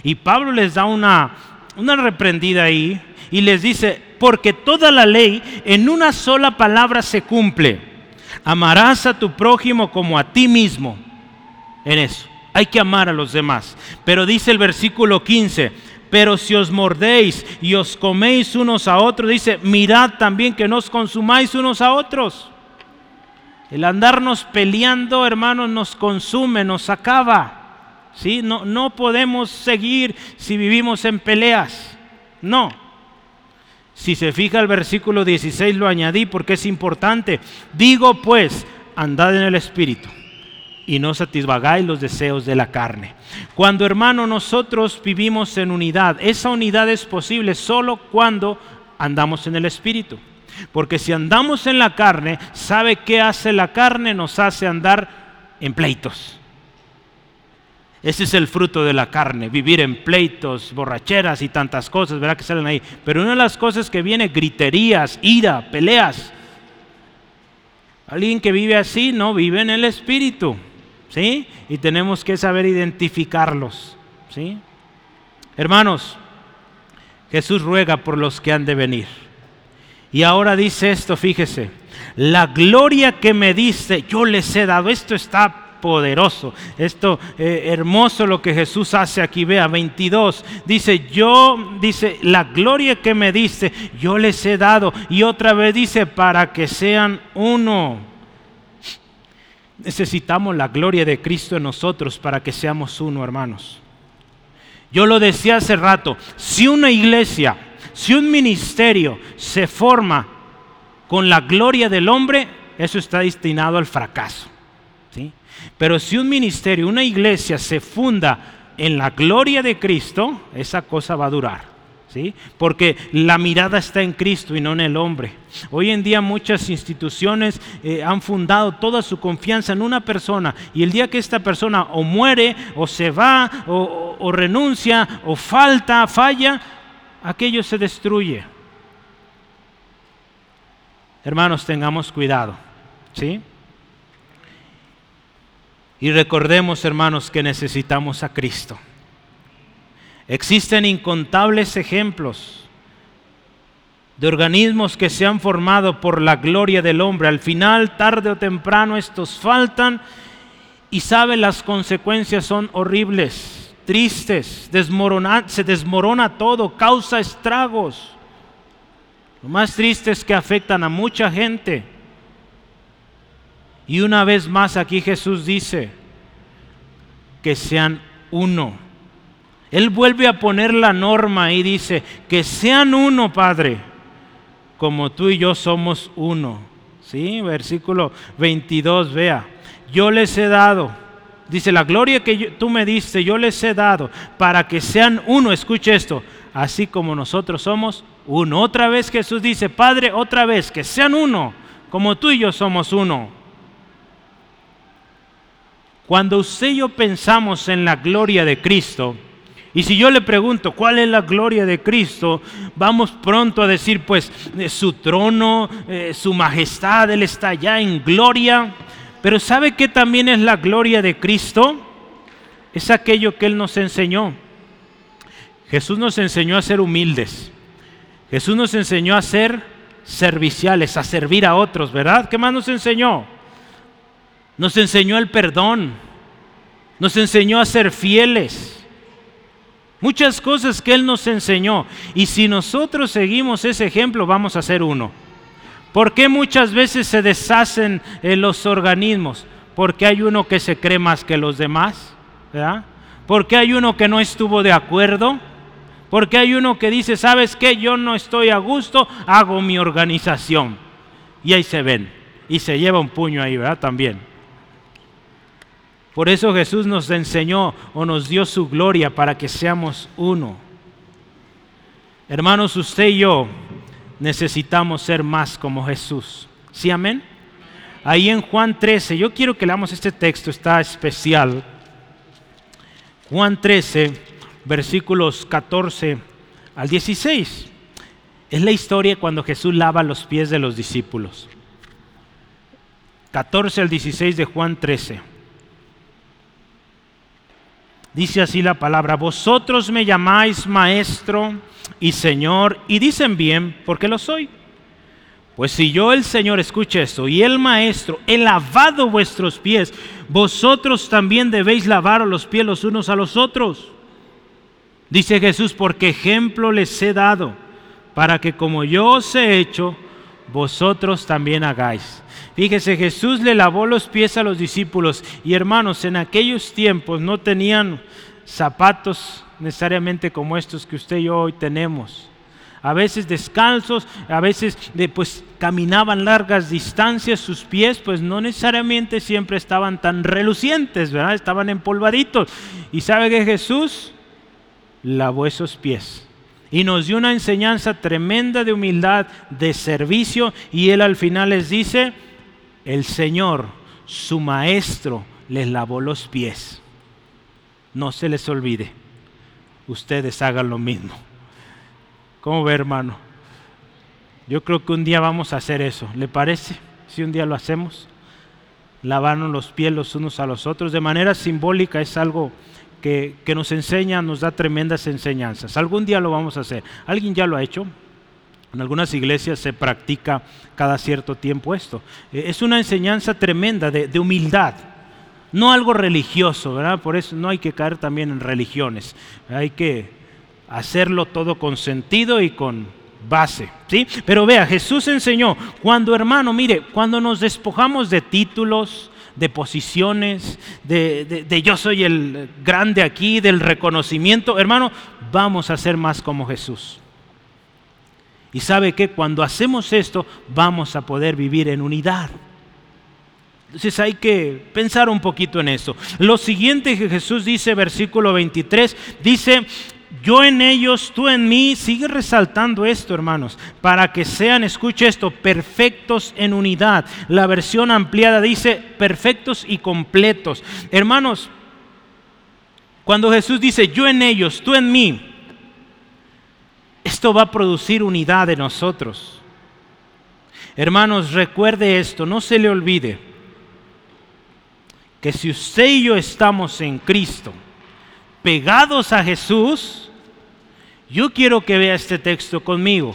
Y Pablo les da una, una reprendida ahí y les dice, porque toda la ley en una sola palabra se cumple. Amarás a tu prójimo como a ti mismo. En eso. Hay que amar a los demás. Pero dice el versículo 15, pero si os mordéis y os coméis unos a otros, dice, mirad también que no os consumáis unos a otros. El andarnos peleando, hermanos, nos consume, nos acaba. ¿Sí? No, no podemos seguir si vivimos en peleas. No. Si se fija el versículo 16 lo añadí porque es importante. Digo pues, andad en el Espíritu y no satisfagáis los deseos de la carne. Cuando hermano nosotros vivimos en unidad, esa unidad es posible solo cuando andamos en el Espíritu. Porque si andamos en la carne, ¿sabe qué hace la carne? Nos hace andar en pleitos. Ese es el fruto de la carne, vivir en pleitos, borracheras y tantas cosas, ¿verdad? Que salen ahí. Pero una de las cosas que viene, griterías, ira, peleas. Alguien que vive así no vive en el espíritu. ¿Sí? Y tenemos que saber identificarlos, ¿sí? Hermanos, Jesús ruega por los que han de venir. Y ahora dice esto, fíjese, la gloria que me diste, yo les he dado. Esto está poderoso, esto eh, hermoso lo que Jesús hace aquí. Vea, 22, dice, yo, dice, la gloria que me diste, yo les he dado. Y otra vez dice, para que sean uno Necesitamos la gloria de Cristo en nosotros para que seamos uno, hermanos. Yo lo decía hace rato, si una iglesia, si un ministerio se forma con la gloria del hombre, eso está destinado al fracaso. ¿sí? Pero si un ministerio, una iglesia se funda en la gloria de Cristo, esa cosa va a durar. Porque la mirada está en Cristo y no en el hombre. Hoy en día muchas instituciones eh, han fundado toda su confianza en una persona y el día que esta persona o muere o se va o, renuncia o falta, falla, aquello se destruye. Hermanos, tengamos cuidado, ¿sí? Y recordemos, hermanos, que necesitamos a Cristo. Existen incontables ejemplos de organismos que se han formado por la gloria del hombre. Al final, tarde o temprano, estos faltan y sabe las consecuencias son horribles, tristes, se desmorona todo, causa estragos. Lo más triste es que afectan a mucha gente. Y una vez más aquí Jesús dice que sean uno. Él vuelve a poner la norma y dice que sean uno, Padre, como tú y yo somos uno. ¿Sí? Versículo 22, vea. Yo les he dado, dice la gloria que tú me diste, yo les he dado para que sean uno. Escuche esto, así como nosotros somos uno. Otra vez Jesús dice, Padre, otra vez, que sean uno, como tú y yo somos uno. Cuando usted y yo pensamos en la gloria de Cristo, y si yo le pregunto cuál es la gloria de Cristo, vamos pronto a decir, pues, eh, su trono, eh, su majestad, Él está ya en gloria. Pero ¿sabe qué también es la gloria de Cristo? Es aquello que Él nos enseñó. Jesús nos enseñó a ser humildes. Jesús nos enseñó a ser serviciales, a servir a otros, ¿verdad? ¿Qué más nos enseñó? Nos enseñó el perdón, nos enseñó a ser fieles. Muchas cosas que Él nos enseñó. Y si nosotros seguimos ese ejemplo, vamos a ser uno. ¿Por qué muchas veces se deshacen eh, los organismos? Porque hay uno que se cree más que los demás. ¿verdad? Porque hay uno que no estuvo de acuerdo porque hay uno que dice, ¿sabes qué? Yo no estoy a gusto, hago mi organización. Y ahí se ven. Y se lleva un puño ahí, ¿verdad? También. Por eso Jesús nos enseñó o nos dio su gloria para que seamos uno. Hermanos, usted y yo necesitamos ser más como Jesús. ¿Sí, amén? Ahí en Juan 13, yo quiero que leamos este texto, está especial. Juan 13 versículos 14 al 16. Es la historia cuando Jesús lava los pies de los discípulos. 14 al 16 de Juan 13. Dice así la palabra, vosotros me llamáis maestro y señor, y dicen bien, porque lo soy. Pues si yo el Señor, escuche esto, y el Maestro he lavado vuestros pies, vosotros también debéis lavar los pies los unos a los otros. Dice Jesús, porque ejemplo les he dado, para que como yo os he hecho, vosotros también hagáis. Fíjese, Jesús le lavó los pies a los discípulos y hermanos, en aquellos tiempos no tenían zapatos necesariamente como estos que usted y yo hoy tenemos. A veces descalzos, a veces pues caminaban largas distancias, sus pies pues no necesariamente siempre estaban tan relucientes, ¿verdad? Estaban empolvaditos. Y sabe que Jesús lavó esos pies. Y nos dio una enseñanza tremenda de humildad, de servicio. Y él al final les dice, el Señor, su maestro, les lavó los pies. No se les olvide, ustedes hagan lo mismo. ¿Cómo ve, hermano? Yo creo que un día vamos a hacer eso. ¿Le parece? Si un día lo hacemos, lavarnos los pies los unos a los otros. De manera simbólica es algo que, nos enseña, nos da tremendas enseñanzas. Algún día lo vamos a hacer. ¿Alguien ya lo ha hecho? En algunas iglesias se practica cada cierto tiempo esto. Eh, es una enseñanza tremenda de, humildad, no algo religioso, ¿verdad? Por eso no hay que caer también en religiones. Hay que hacerlo todo con sentido y con base, ¿sí? Pero vea, Jesús enseñó, cuando hermano, mire, cuando nos despojamos de títulos, de posiciones, de, yo soy el grande aquí, del reconocimiento. Hermano, vamos a ser más como Jesús. Y sabe que cuando hacemos esto, vamos a poder vivir en unidad. Entonces hay que pensar un poquito en eso. Lo siguiente que Jesús dice, versículo 23, dice, yo en ellos, tú en mí, sigue resaltando esto, hermanos, para que sean, escuche esto, perfectos en unidad. La versión ampliada dice perfectos y completos. Hermanos, cuando Jesús dice yo en ellos, tú en mí, esto va a producir unidad en nosotros. Hermanos, recuerde esto, no se le olvide que si usted y yo estamos en Cristo, pegados a Jesús, yo quiero que vea este texto conmigo.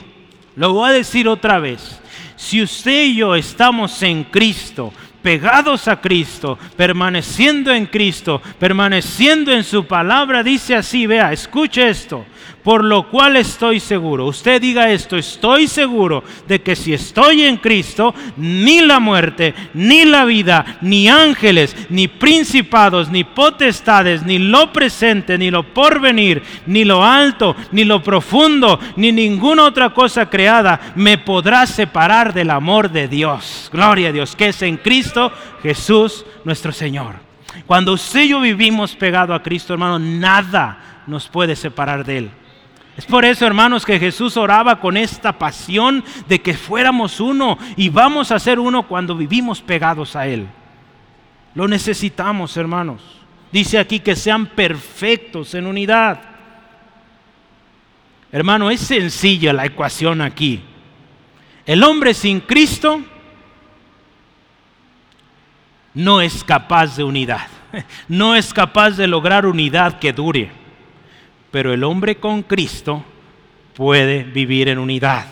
Lo voy a decir otra vez. Si usted y yo estamos en Cristo, pegados a Cristo, permaneciendo en Cristo, permaneciendo en su palabra, dice así, vea, escuche esto por lo cual estoy seguro, usted diga esto, estoy seguro de que si estoy en Cristo, ni la muerte, ni la vida, ni ángeles, ni principados, ni potestades, ni lo presente, ni lo porvenir, ni lo alto, ni lo profundo, ni ninguna otra cosa creada me podrá separar del amor de Dios. Gloria a Dios, que es en Cristo Jesús nuestro Señor. Cuando usted y yo vivimos pegado a Cristo, hermano, nada nos puede separar de Él. Es por eso, hermanos, que Jesús oraba con esta pasión de que fuéramos uno y vamos a ser uno cuando vivimos pegados a Él. Lo necesitamos, hermanos. Dice aquí que sean perfectos en unidad. Hermano, es sencilla la ecuación aquí. El hombre sin Cristo no es capaz de unidad. No es capaz de lograr unidad que dure. Pero el hombre con Cristo puede vivir en unidad,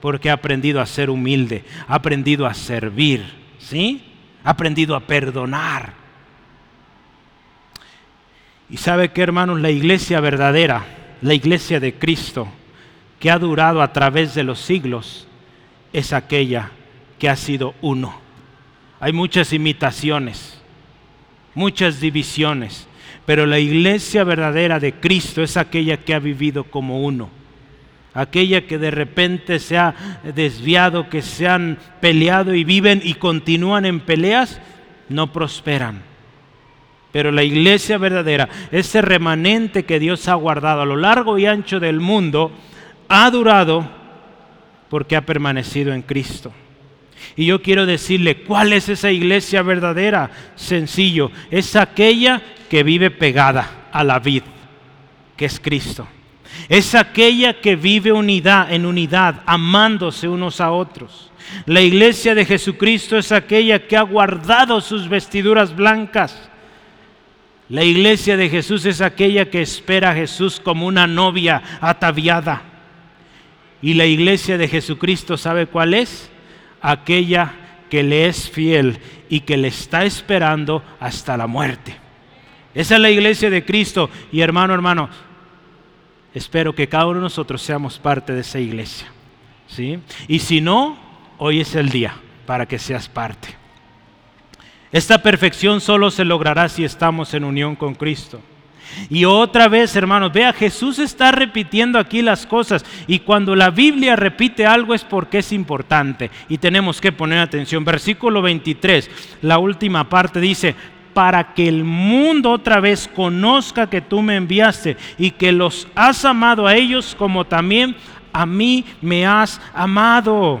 porque ha aprendido a ser humilde, ha aprendido a servir, ¿sí? Ha aprendido a perdonar. Y sabe que, hermanos, la iglesia verdadera, la iglesia de Cristo, que ha durado a través de los siglos, es aquella que ha sido uno. Hay muchas imitaciones, muchas divisiones, pero la iglesia verdadera de Cristo es aquella que ha vivido como uno. Aquella que de repente se ha desviado, que se han peleado y viven y continúan en peleas, no prosperan. Pero la iglesia verdadera, ese remanente que Dios ha guardado a lo largo y ancho del mundo, ha durado porque ha permanecido en Cristo. Y yo quiero decirle, ¿cuál es esa iglesia verdadera? Sencillo, es aquella que vive pegada a la vid, que es Cristo. Es aquella que vive unidad en unidad, amándose unos a otros. La iglesia de Jesucristo es aquella que ha guardado sus vestiduras blancas. La iglesia de Jesús es aquella que espera a Jesús como una novia ataviada. Y la iglesia de Jesucristo, ¿sabe cuál es? Aquella que le es fiel y que le está esperando hasta la muerte. Esa es la iglesia de Cristo. Y hermano, hermano, espero que cada uno de nosotros seamos parte de esa iglesia. ¿sí? Y si no, hoy es el día para que seas parte. Esta perfección solo se logrará si estamos en unión con Cristo. Y otra vez, hermanos, vea, Jesús está repitiendo aquí las cosas y cuando la Biblia repite algo es porque es importante y tenemos que poner atención. Versículo 23, la última parte dice, para que el mundo otra vez conozca que tú me enviaste y que los has amado a ellos como también a mí me has amado.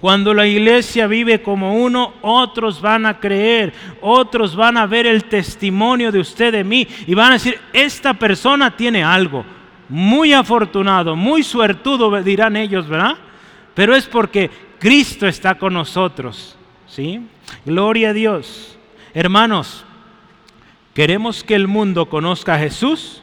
Cuando la iglesia vive como uno, otros van a creer, otros van a ver el testimonio de usted de mí y van a decir, esta persona tiene algo. Muy afortunado, muy suertudo, dirán ellos, ¿verdad? Pero es porque Cristo está con nosotros. ¿Sí? Gloria a Dios. Hermanos, queremos que el mundo conozca a Jesús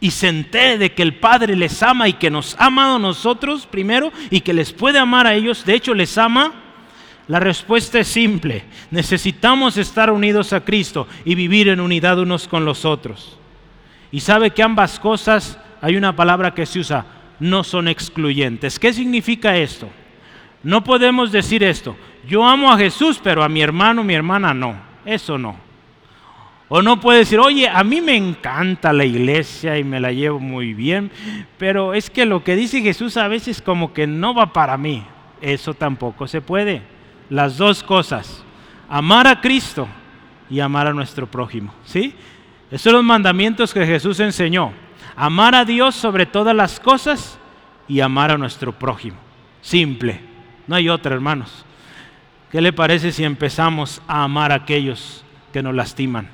y se entere de que el Padre les ama y que nos ha amado a nosotros primero y que les puede amar a ellos. De hecho, les ama. La respuesta es simple. Necesitamos estar unidos a Cristo y vivir en unidad unos con los otros. Y sabe que ambas cosas, hay una palabra que se usa, no son excluyentes. ¿Qué significa esto? No podemos decir esto, yo amo a Jesús, pero a mi hermano, mi hermana no. Eso no. O no puede decir, oye, a mí me encanta la iglesia y me la llevo muy bien, pero es que lo que dice Jesús a veces como que no va para mí. Eso tampoco se puede. Las dos cosas, amar a Cristo y amar a nuestro prójimo. ¿Sí? Esos son los mandamientos que Jesús enseñó. Amar a Dios sobre todas las cosas y amar a nuestro prójimo. Simple. No hay otra, hermanos. ¿Qué le parece si empezamos a amar a aquellos que nos lastiman?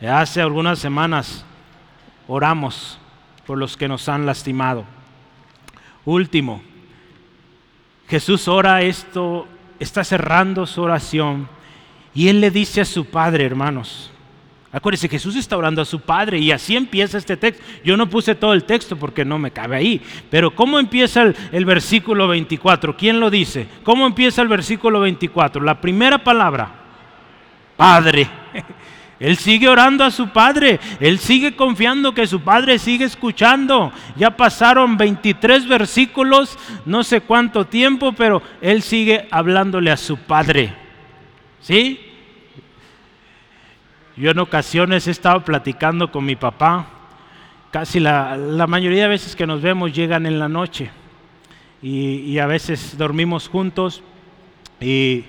Hace algunas semanas oramos por los que nos han lastimado. Último, Jesús ora esto, está cerrando su oración y él le dice a su padre, hermanos, Acuérdese, Jesús está orando a su Padre y así empieza este texto. Yo no puse todo el texto porque no me cabe ahí. Pero ¿cómo empieza el, el, versículo 24? ¿Quién lo dice? ¿Cómo empieza el versículo 24? La primera palabra, Padre. Él sigue orando a su Padre. Él sigue confiando que su Padre sigue escuchando. Ya pasaron 23 versículos, no sé cuánto tiempo, pero Él sigue hablándole a su Padre. ¿Sí? Yo en ocasiones he estado platicando con mi papá. Casi la, mayoría de veces que nos vemos llegan en la noche. Y, a veces dormimos juntos. Y,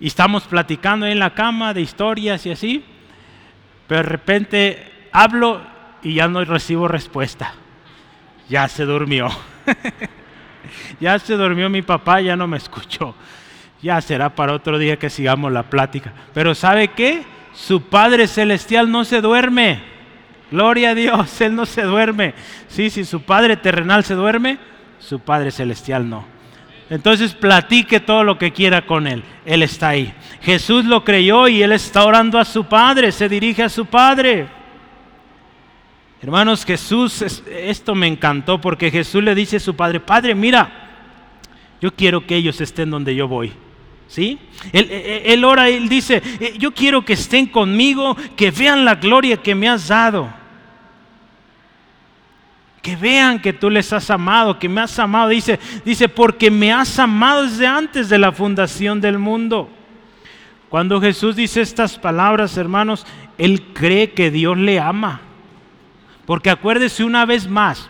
y estamos platicando en la cama de historias y así. Pero de repente hablo y ya no recibo respuesta. Ya se durmió. ya se durmió mi papá, ya no me escuchó. Ya será para otro día que sigamos la plática. Pero ¿sabe qué? Su Padre Celestial no se duerme. Gloria a Dios, Él no se duerme. Sí, si su Padre terrenal se duerme, su Padre Celestial no. Entonces platique todo lo que quiera con Él. Él está ahí. Jesús lo creyó y Él está orando a su Padre, se dirige a su Padre. Hermanos, Jesús, esto me encantó porque Jesús le dice a su Padre, Padre, mira, yo quiero que ellos estén donde yo voy. ¿Sí? Él, él, ora, él dice, eh, yo quiero que estén conmigo, que vean la gloria que me has dado. Que vean que tú les has amado, que me has amado. Dice, dice, porque me has amado desde antes de la fundación del mundo. Cuando Jesús dice estas palabras, hermanos, Él cree que Dios le ama. Porque acuérdese una vez más,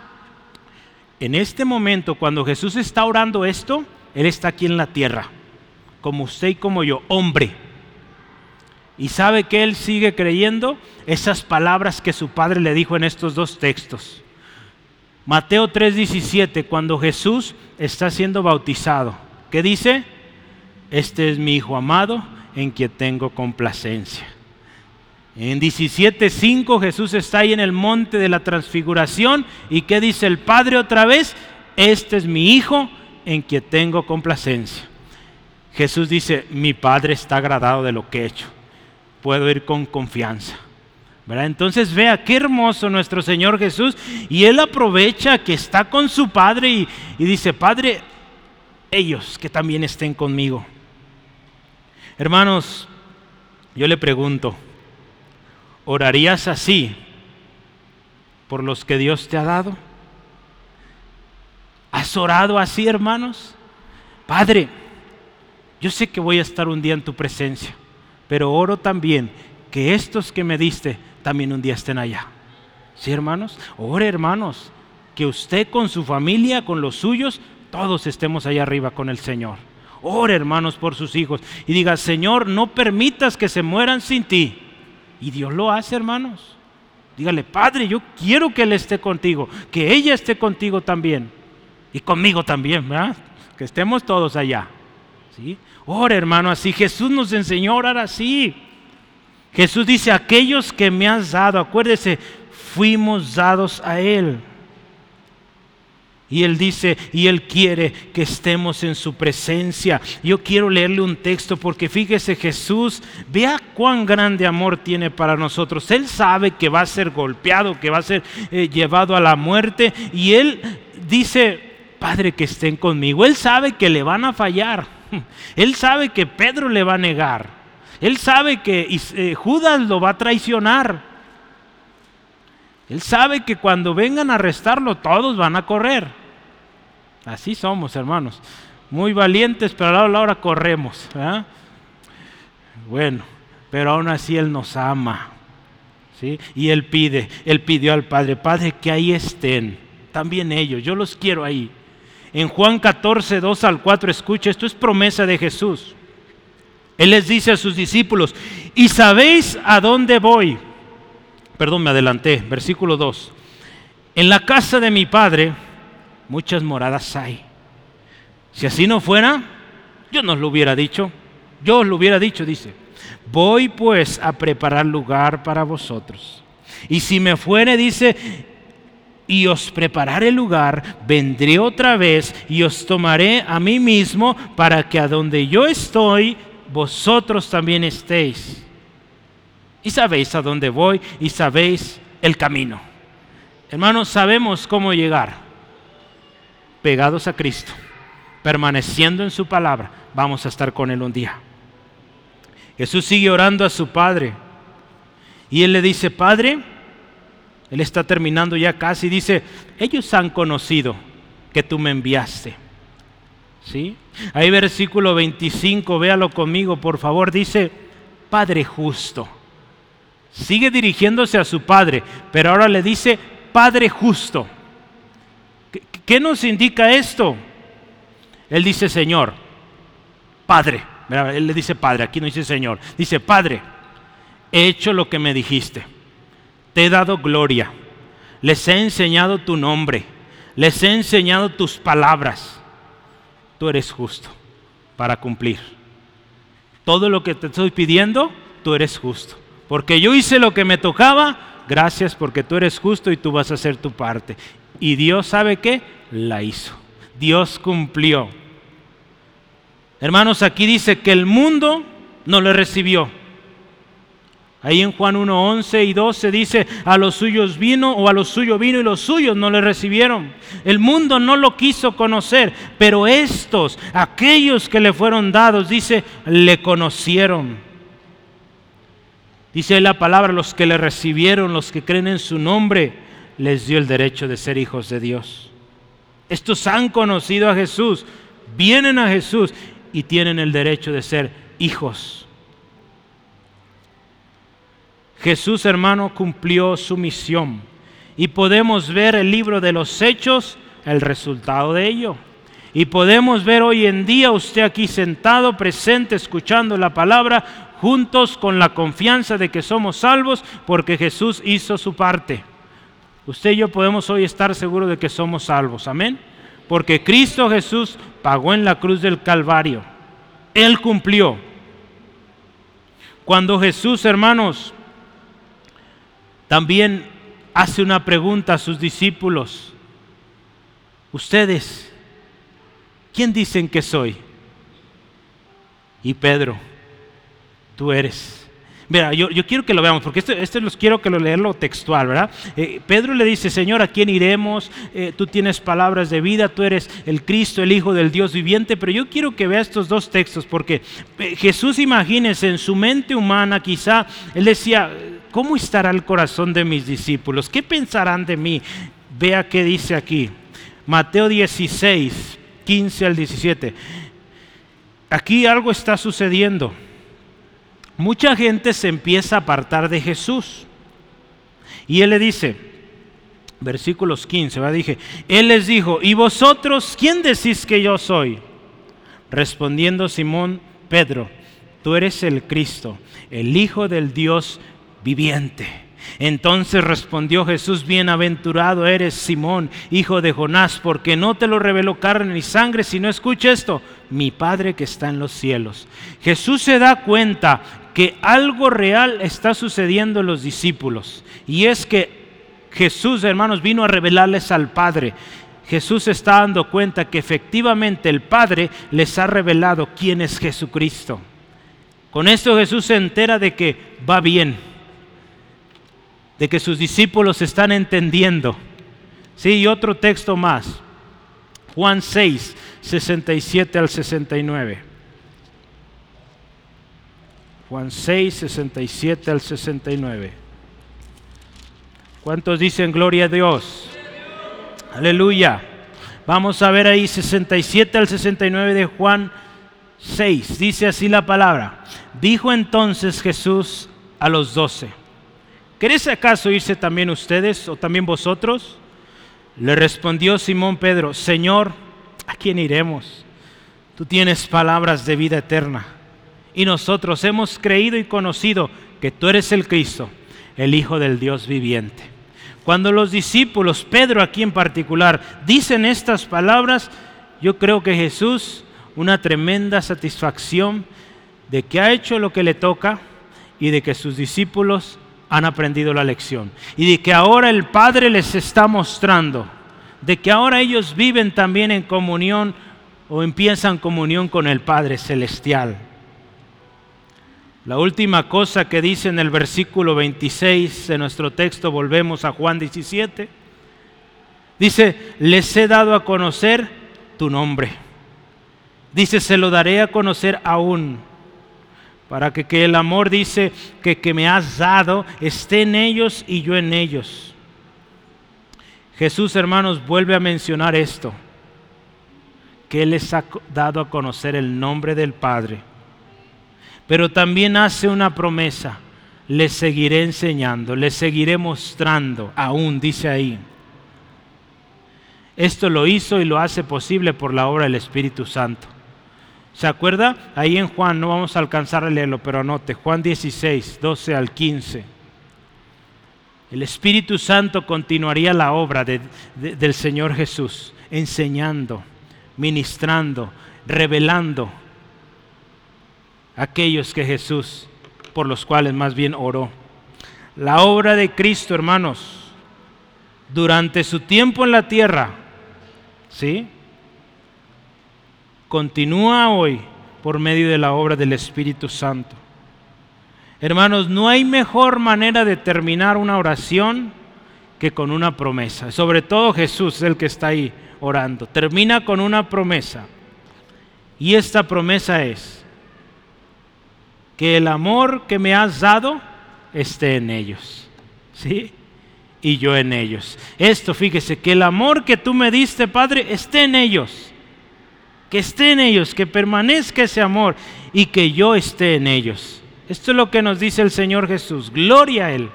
en este momento, cuando Jesús está orando esto, Él está aquí en la tierra como usted y como yo, hombre. Y sabe que él sigue creyendo esas palabras que su padre le dijo en estos dos textos. Mateo 3:17, cuando Jesús está siendo bautizado, ¿qué dice? Este es mi Hijo amado en quien tengo complacencia. En 17:5 Jesús está ahí en el monte de la transfiguración y ¿qué dice el Padre otra vez? Este es mi Hijo en quien tengo complacencia. Jesús dice, mi Padre está agradado de lo que he hecho. Puedo ir con confianza. Entonces vea qué hermoso nuestro Señor Jesús. Y Él aprovecha que está con su Padre y, y dice, Padre, ellos que también estén conmigo. Hermanos, yo le pregunto, ¿orarías así por los que Dios te ha dado? ¿Has orado así, hermanos? Padre, yo sé que voy a estar un día en tu presencia, pero oro también que estos que me diste también un día estén allá. ¿Sí, hermanos? Ore, hermanos, que usted con su familia, con los suyos, todos estemos allá arriba con el Señor. Ore, hermanos, por sus hijos y diga, Señor, no permitas que se mueran sin ti. Y Dios lo hace, hermanos. Dígale, Padre, yo quiero que Él esté contigo, que ella esté contigo también. Y conmigo también, ¿verdad? Que estemos todos allá. ¿Sí? Ora, hermano, así. Jesús nos enseñó a orar así. Jesús dice, aquellos que me has dado, acuérdese, fuimos dados a Él. Y Él dice, y Él quiere que estemos en su presencia. Yo quiero leerle un texto porque fíjese Jesús, vea cuán grande amor tiene para nosotros. Él sabe que va a ser golpeado, que va a ser eh, llevado a la muerte. Y Él dice, Padre, que estén conmigo. Él sabe que le van a fallar. Él sabe que Pedro le va a negar. Él sabe que eh, Judas lo va a traicionar. Él sabe que cuando vengan a arrestarlo todos van a correr. Así somos, hermanos. Muy valientes, pero a la hora corremos. Bueno, pero aún así Él nos ama. ¿sí? Y Él pide, Él pidió al Padre, Padre, que ahí estén. También ellos, yo los quiero ahí. En Juan 14, 2 al 4, escucha, esto es promesa de Jesús. Él les dice a sus discípulos, ¿y sabéis a dónde voy? Perdón, me adelanté, versículo 2. En la casa de mi Padre muchas moradas hay. Si así no fuera, yo no os lo hubiera dicho. Yo os lo hubiera dicho, dice. Voy pues a preparar lugar para vosotros. Y si me fuere, dice, y os prepararé lugar, vendré otra vez y os tomaré a mí mismo para que a donde yo estoy, vosotros también estéis. Y sabéis a dónde voy y sabéis el camino. Hermanos, sabemos cómo llegar. Pegados a Cristo, permaneciendo en su palabra, vamos a estar con Él un día. Jesús sigue orando a su Padre. Y Él le dice, Padre, Él está terminando ya casi, dice, ellos han conocido que tú me enviaste. ¿Sí? Ahí versículo 25, véalo conmigo, por favor, dice, Padre justo. Sigue dirigiéndose a su Padre, pero ahora le dice, Padre justo. ¿Qué, nos indica esto? Él dice Señor, Padre. Él le dice Padre, aquí no dice Señor. Dice, Padre, he hecho lo que me dijiste. Te he dado gloria. Les he enseñado tu nombre. Les he enseñado tus palabras. Tú eres justo para cumplir. Todo lo que te estoy pidiendo, tú eres justo. Porque yo hice lo que me tocaba, gracias porque tú eres justo y tú vas a hacer tu parte. Y Dios sabe qué? La hizo. Dios cumplió. Hermanos, aquí dice que el mundo no le recibió. Ahí en Juan 1, 11 y 12 dice, a los suyos vino o a los suyos vino y los suyos no le recibieron. El mundo no lo quiso conocer, pero estos, aquellos que le fueron dados, dice, le conocieron. Dice la palabra, los que le recibieron, los que creen en su nombre, les dio el derecho de ser hijos de Dios. Estos han conocido a Jesús, vienen a Jesús y tienen el derecho de ser hijos. Jesús, hermano, cumplió su misión y podemos ver el libro de los hechos, el resultado de ello. Y podemos ver hoy en día usted aquí sentado, presente, escuchando la palabra, juntos con la confianza de que somos salvos porque Jesús hizo su parte. Usted y yo podemos hoy estar seguros de que somos salvos, amén. Porque Cristo Jesús pagó en la cruz del Calvario. Él cumplió. Cuando Jesús, hermanos, también hace una pregunta a sus discípulos. Ustedes, ¿quién dicen que soy? Y Pedro, tú eres. Mira, yo, quiero que lo veamos, porque esto, esto los quiero que lo leerlo textual, ¿verdad? Eh, Pedro le dice, Señor, ¿a quién iremos? Eh, tú tienes palabras de vida, tú eres el Cristo, el Hijo del Dios viviente, pero yo quiero que vea estos dos textos, porque eh, Jesús, imagínense, en su mente humana quizá, él decía, ¿cómo estará el corazón de mis discípulos? ¿Qué pensarán de mí? Vea qué dice aquí. Mateo 16, 15 al 17. Aquí algo está sucediendo mucha gente se empieza a apartar de Jesús. Y él le dice, versículos 15, ¿va? dije, él les dijo, ¿y vosotros quién decís que yo soy? Respondiendo Simón Pedro, tú eres el Cristo, el Hijo del Dios viviente. Entonces respondió Jesús, bienaventurado eres Simón, hijo de Jonás, porque no te lo reveló carne ni sangre, sino escucha esto, mi Padre que está en los cielos. Jesús se da cuenta que algo real está sucediendo en los discípulos. Y es que Jesús, hermanos, vino a revelarles al Padre. Jesús está dando cuenta que efectivamente el Padre les ha revelado quién es Jesucristo. Con esto Jesús se entera de que va bien, de que sus discípulos están entendiendo. Sí, y otro texto más. Juan 6, 67 al 69. Juan 6, 67 al 69. ¿Cuántos dicen gloria a Dios? Aleluya. Vamos a ver ahí 67 al 69 de Juan 6. Dice así la palabra. Dijo entonces Jesús a los doce. ¿Queréis acaso irse también ustedes o también vosotros? Le respondió Simón Pedro, Señor, ¿a quién iremos? Tú tienes palabras de vida eterna y nosotros hemos creído y conocido que tú eres el Cristo, el Hijo del Dios viviente. Cuando los discípulos, Pedro aquí en particular, dicen estas palabras, yo creo que Jesús, una tremenda satisfacción de que ha hecho lo que le toca y de que sus discípulos han aprendido la lección. Y de que ahora el Padre les está mostrando, de que ahora ellos viven también en comunión o empiezan comunión con el Padre Celestial. La última cosa que dice en el versículo 26 de nuestro texto, volvemos a Juan 17, dice, les he dado a conocer tu nombre. Dice, se lo daré a conocer aún, para que, que el amor dice que, que me has dado esté en ellos y yo en ellos. Jesús, hermanos, vuelve a mencionar esto, que Él les ha dado a conocer el nombre del Padre. Pero también hace una promesa, les seguiré enseñando, les seguiré mostrando, aún dice ahí. Esto lo hizo y lo hace posible por la obra del Espíritu Santo. ¿Se acuerda? Ahí en Juan, no vamos a alcanzar a leerlo, pero anote, Juan 16, 12 al 15. El Espíritu Santo continuaría la obra del Señor Jesús, enseñando, ministrando, revelando aquellos que Jesús, por los cuales más bien oró. La obra de Cristo, hermanos, durante su tiempo en la tierra, ¿sí? Continúa hoy por medio de la obra del Espíritu Santo. Hermanos, no hay mejor manera de terminar una oración que con una promesa. Sobre todo Jesús es el que está ahí orando. Termina con una promesa. Y esta promesa es que el amor que me has dado esté en ellos. ¿Sí? Y yo en ellos. Esto, fíjese, que el amor que tú me diste, Padre, esté en ellos que esté en ellos, que permanezca ese amor y que yo esté en ellos. Esto es lo que nos dice el Señor Jesús. Gloria a Él.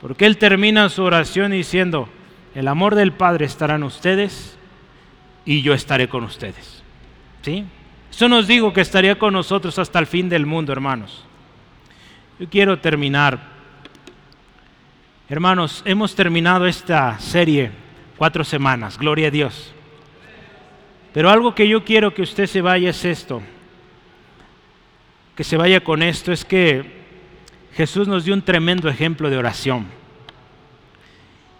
Porque Él termina su oración diciendo, el amor del Padre estará en ustedes y yo estaré con ustedes. ¿Sí? Eso nos digo que estaría con nosotros hasta el fin del mundo, hermanos. Yo quiero terminar. Hermanos, hemos terminado esta serie cuatro semanas, gloria a Dios. Pero algo que yo quiero que usted se vaya es esto, que se vaya con esto, es que Jesús nos dio un tremendo ejemplo de oración.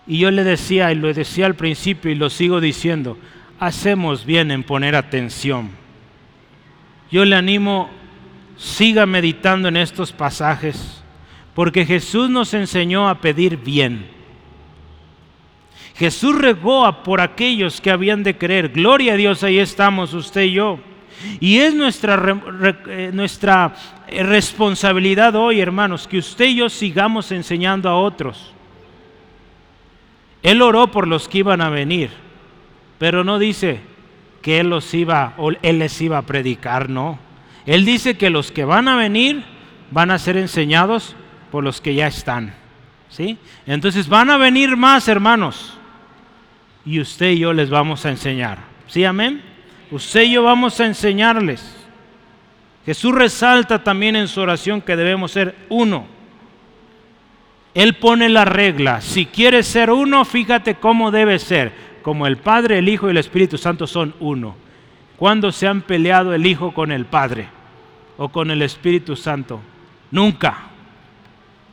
Y yo le decía, y lo decía al principio y lo sigo diciendo, hacemos bien en poner atención. Yo le animo, siga meditando en estos pasajes, porque Jesús nos enseñó a pedir bien. Jesús regó por aquellos que habían de creer. Gloria a Dios, ahí estamos usted y yo. Y es nuestra, eh, nuestra eh, responsabilidad hoy, hermanos, que usted y yo sigamos enseñando a otros. Él oró por los que iban a venir, pero no dice que Él los iba Él les iba a predicar, no. Él dice que los que van a venir van a ser enseñados por los que ya están. ¿Sí? Entonces van a venir más, hermanos y usted y yo les vamos a enseñar. ¿Sí, amén? Usted y yo vamos a enseñarles. Jesús resalta también en su oración que debemos ser uno. Él pone la regla. Si quieres ser uno, fíjate cómo debe ser. Como el Padre, el Hijo y el Espíritu Santo son uno. ¿Cuándo se han peleado el Hijo con el Padre o con el Espíritu Santo? Nunca.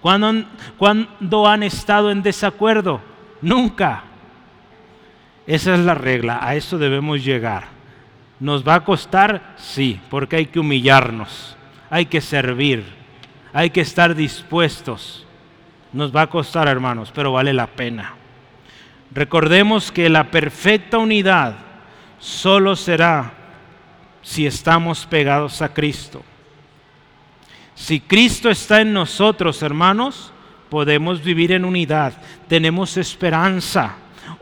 ¿Cuándo, ¿Cuándo han estado en desacuerdo? Nunca. Esa es la regla, a eso debemos llegar. ¿Nos va a costar? Sí, porque hay que humillarnos, hay que servir, hay que estar dispuestos. Nos va a costar, hermanos, pero vale la pena. Recordemos que la perfecta unidad solo será si estamos pegados a Cristo. Si Cristo está en nosotros, hermanos, podemos vivir en unidad, tenemos esperanza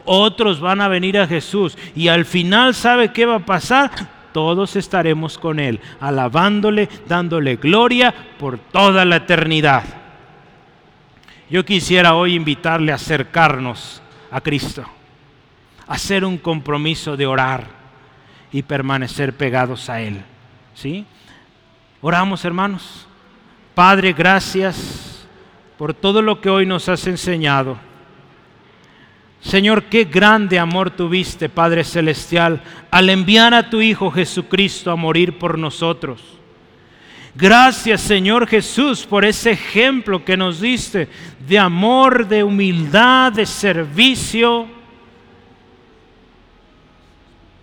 otros van a venir a Jesús y al final sabe qué va a pasar. Todos estaremos con Él, alabándole, dándole gloria por toda la eternidad. Yo quisiera hoy invitarle a acercarnos a Cristo, hacer un compromiso de orar y permanecer pegados a Él. ¿Sí? Oramos, hermanos. Padre, gracias por todo lo que hoy nos has enseñado. Señor, qué grande amor tuviste, Padre Celestial, al enviar a tu Hijo Jesucristo a morir por nosotros. Gracias, Señor Jesús, por ese ejemplo que nos diste de amor, de humildad, de servicio.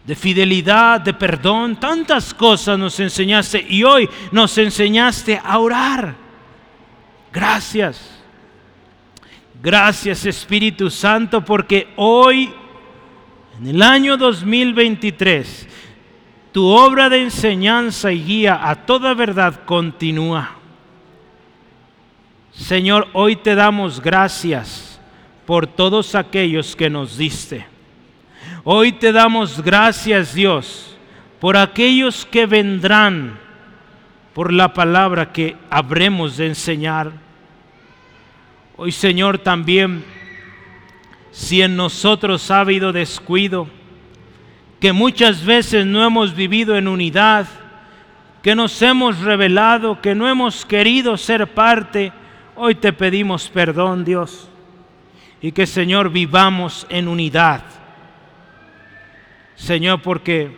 de fidelidad, de perdón, tantas cosas nos enseñaste y hoy nos enseñaste a orar. Gracias. Gracias Espíritu Santo porque hoy, en el año 2023, tu obra de enseñanza y guía a toda verdad continúa. Señor, hoy te damos gracias por todos aquellos que nos diste. Hoy te damos gracias, Dios, por aquellos que vendrán, por la palabra que habremos de enseñar. Hoy, Señor, también, si en nosotros ha habido descuido, que muchas veces no hemos vivido en unidad, que nos hemos revelado, que no hemos querido ser parte, hoy te pedimos perdón, Dios, y que, Señor, vivamos en unidad Señor, porque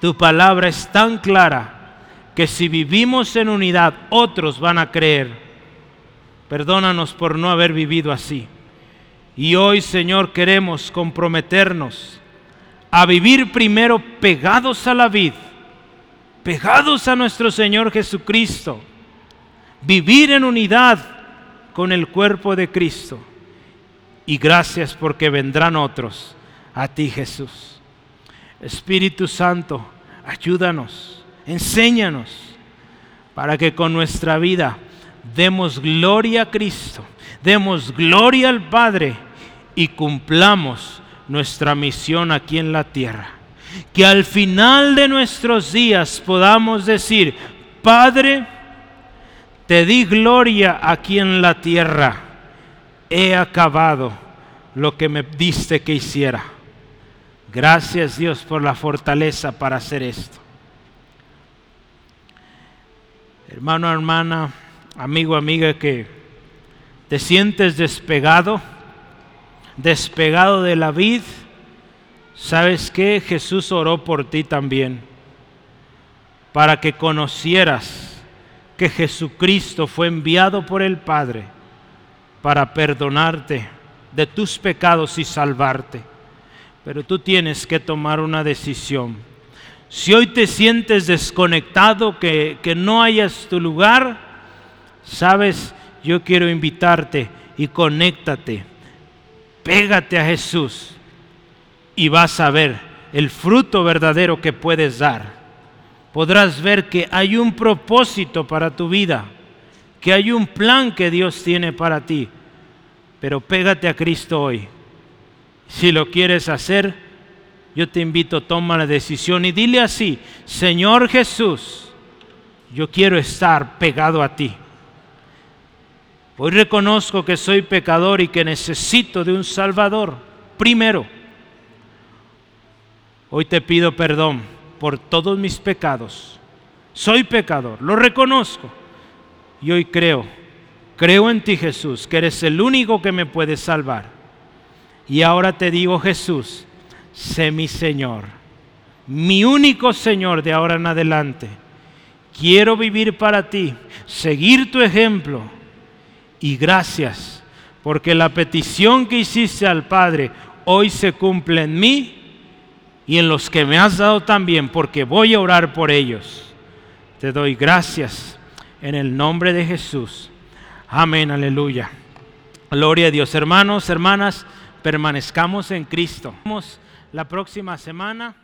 tu palabra es tan clara que si vivimos en unidad, otros van a creer. Perdónanos por no haber vivido así. Y hoy, Señor, queremos comprometernos a vivir primero pegados a la vid, pegados a nuestro Señor Jesucristo, vivir en unidad con el cuerpo de Cristo. Y gracias porque vendrán otros a ti, Jesús. Espíritu Santo, ayúdanos, enséñanos para que con nuestra vida demos gloria a Cristo, demos gloria al Padre y cumplamos nuestra misión aquí en la tierra. Que al final de nuestros días podamos decir, Padre, te di gloria aquí en la tierra, he acabado lo que me diste que hiciera. Gracias Dios por la fortaleza para hacer esto. Hermano, hermana, amigo, amiga, que te sientes despegado, despegado de la vid, ¿sabes que Jesús oró por ti también, para que conocieras que Jesucristo fue enviado por el Padre para perdonarte de tus pecados y salvarte pero tú tienes que tomar una decisión. Si hoy te sientes desconectado, que, que no hayas tu lugar, sabes, yo quiero invitarte y conéctate, pégate a Jesús y vas a ver el fruto verdadero que puedes dar. Podrás ver que hay un propósito para tu vida, que hay un plan que Dios tiene para ti, pero pégate a Cristo hoy si lo quieres hacer, yo te invito, toma la decisión y dile así, Señor Jesús, yo quiero estar pegado a ti. Hoy reconozco que soy pecador y que necesito de un Salvador. Primero, hoy te pido perdón por todos mis pecados. Soy pecador, lo reconozco. Y hoy creo, creo en ti Jesús, que eres el único que me puede salvar. Y ahora te digo, Jesús, sé mi Señor, mi único Señor de ahora en adelante. Quiero vivir para ti, seguir tu ejemplo. Y gracias, porque la petición que hiciste al Padre hoy se cumple en mí y en los que me has dado también, porque voy a orar por ellos. Te doy gracias en el nombre de Jesús. Amén, aleluya. Gloria a Dios, hermanos, hermanas permanezcamos en Cristo. La próxima semana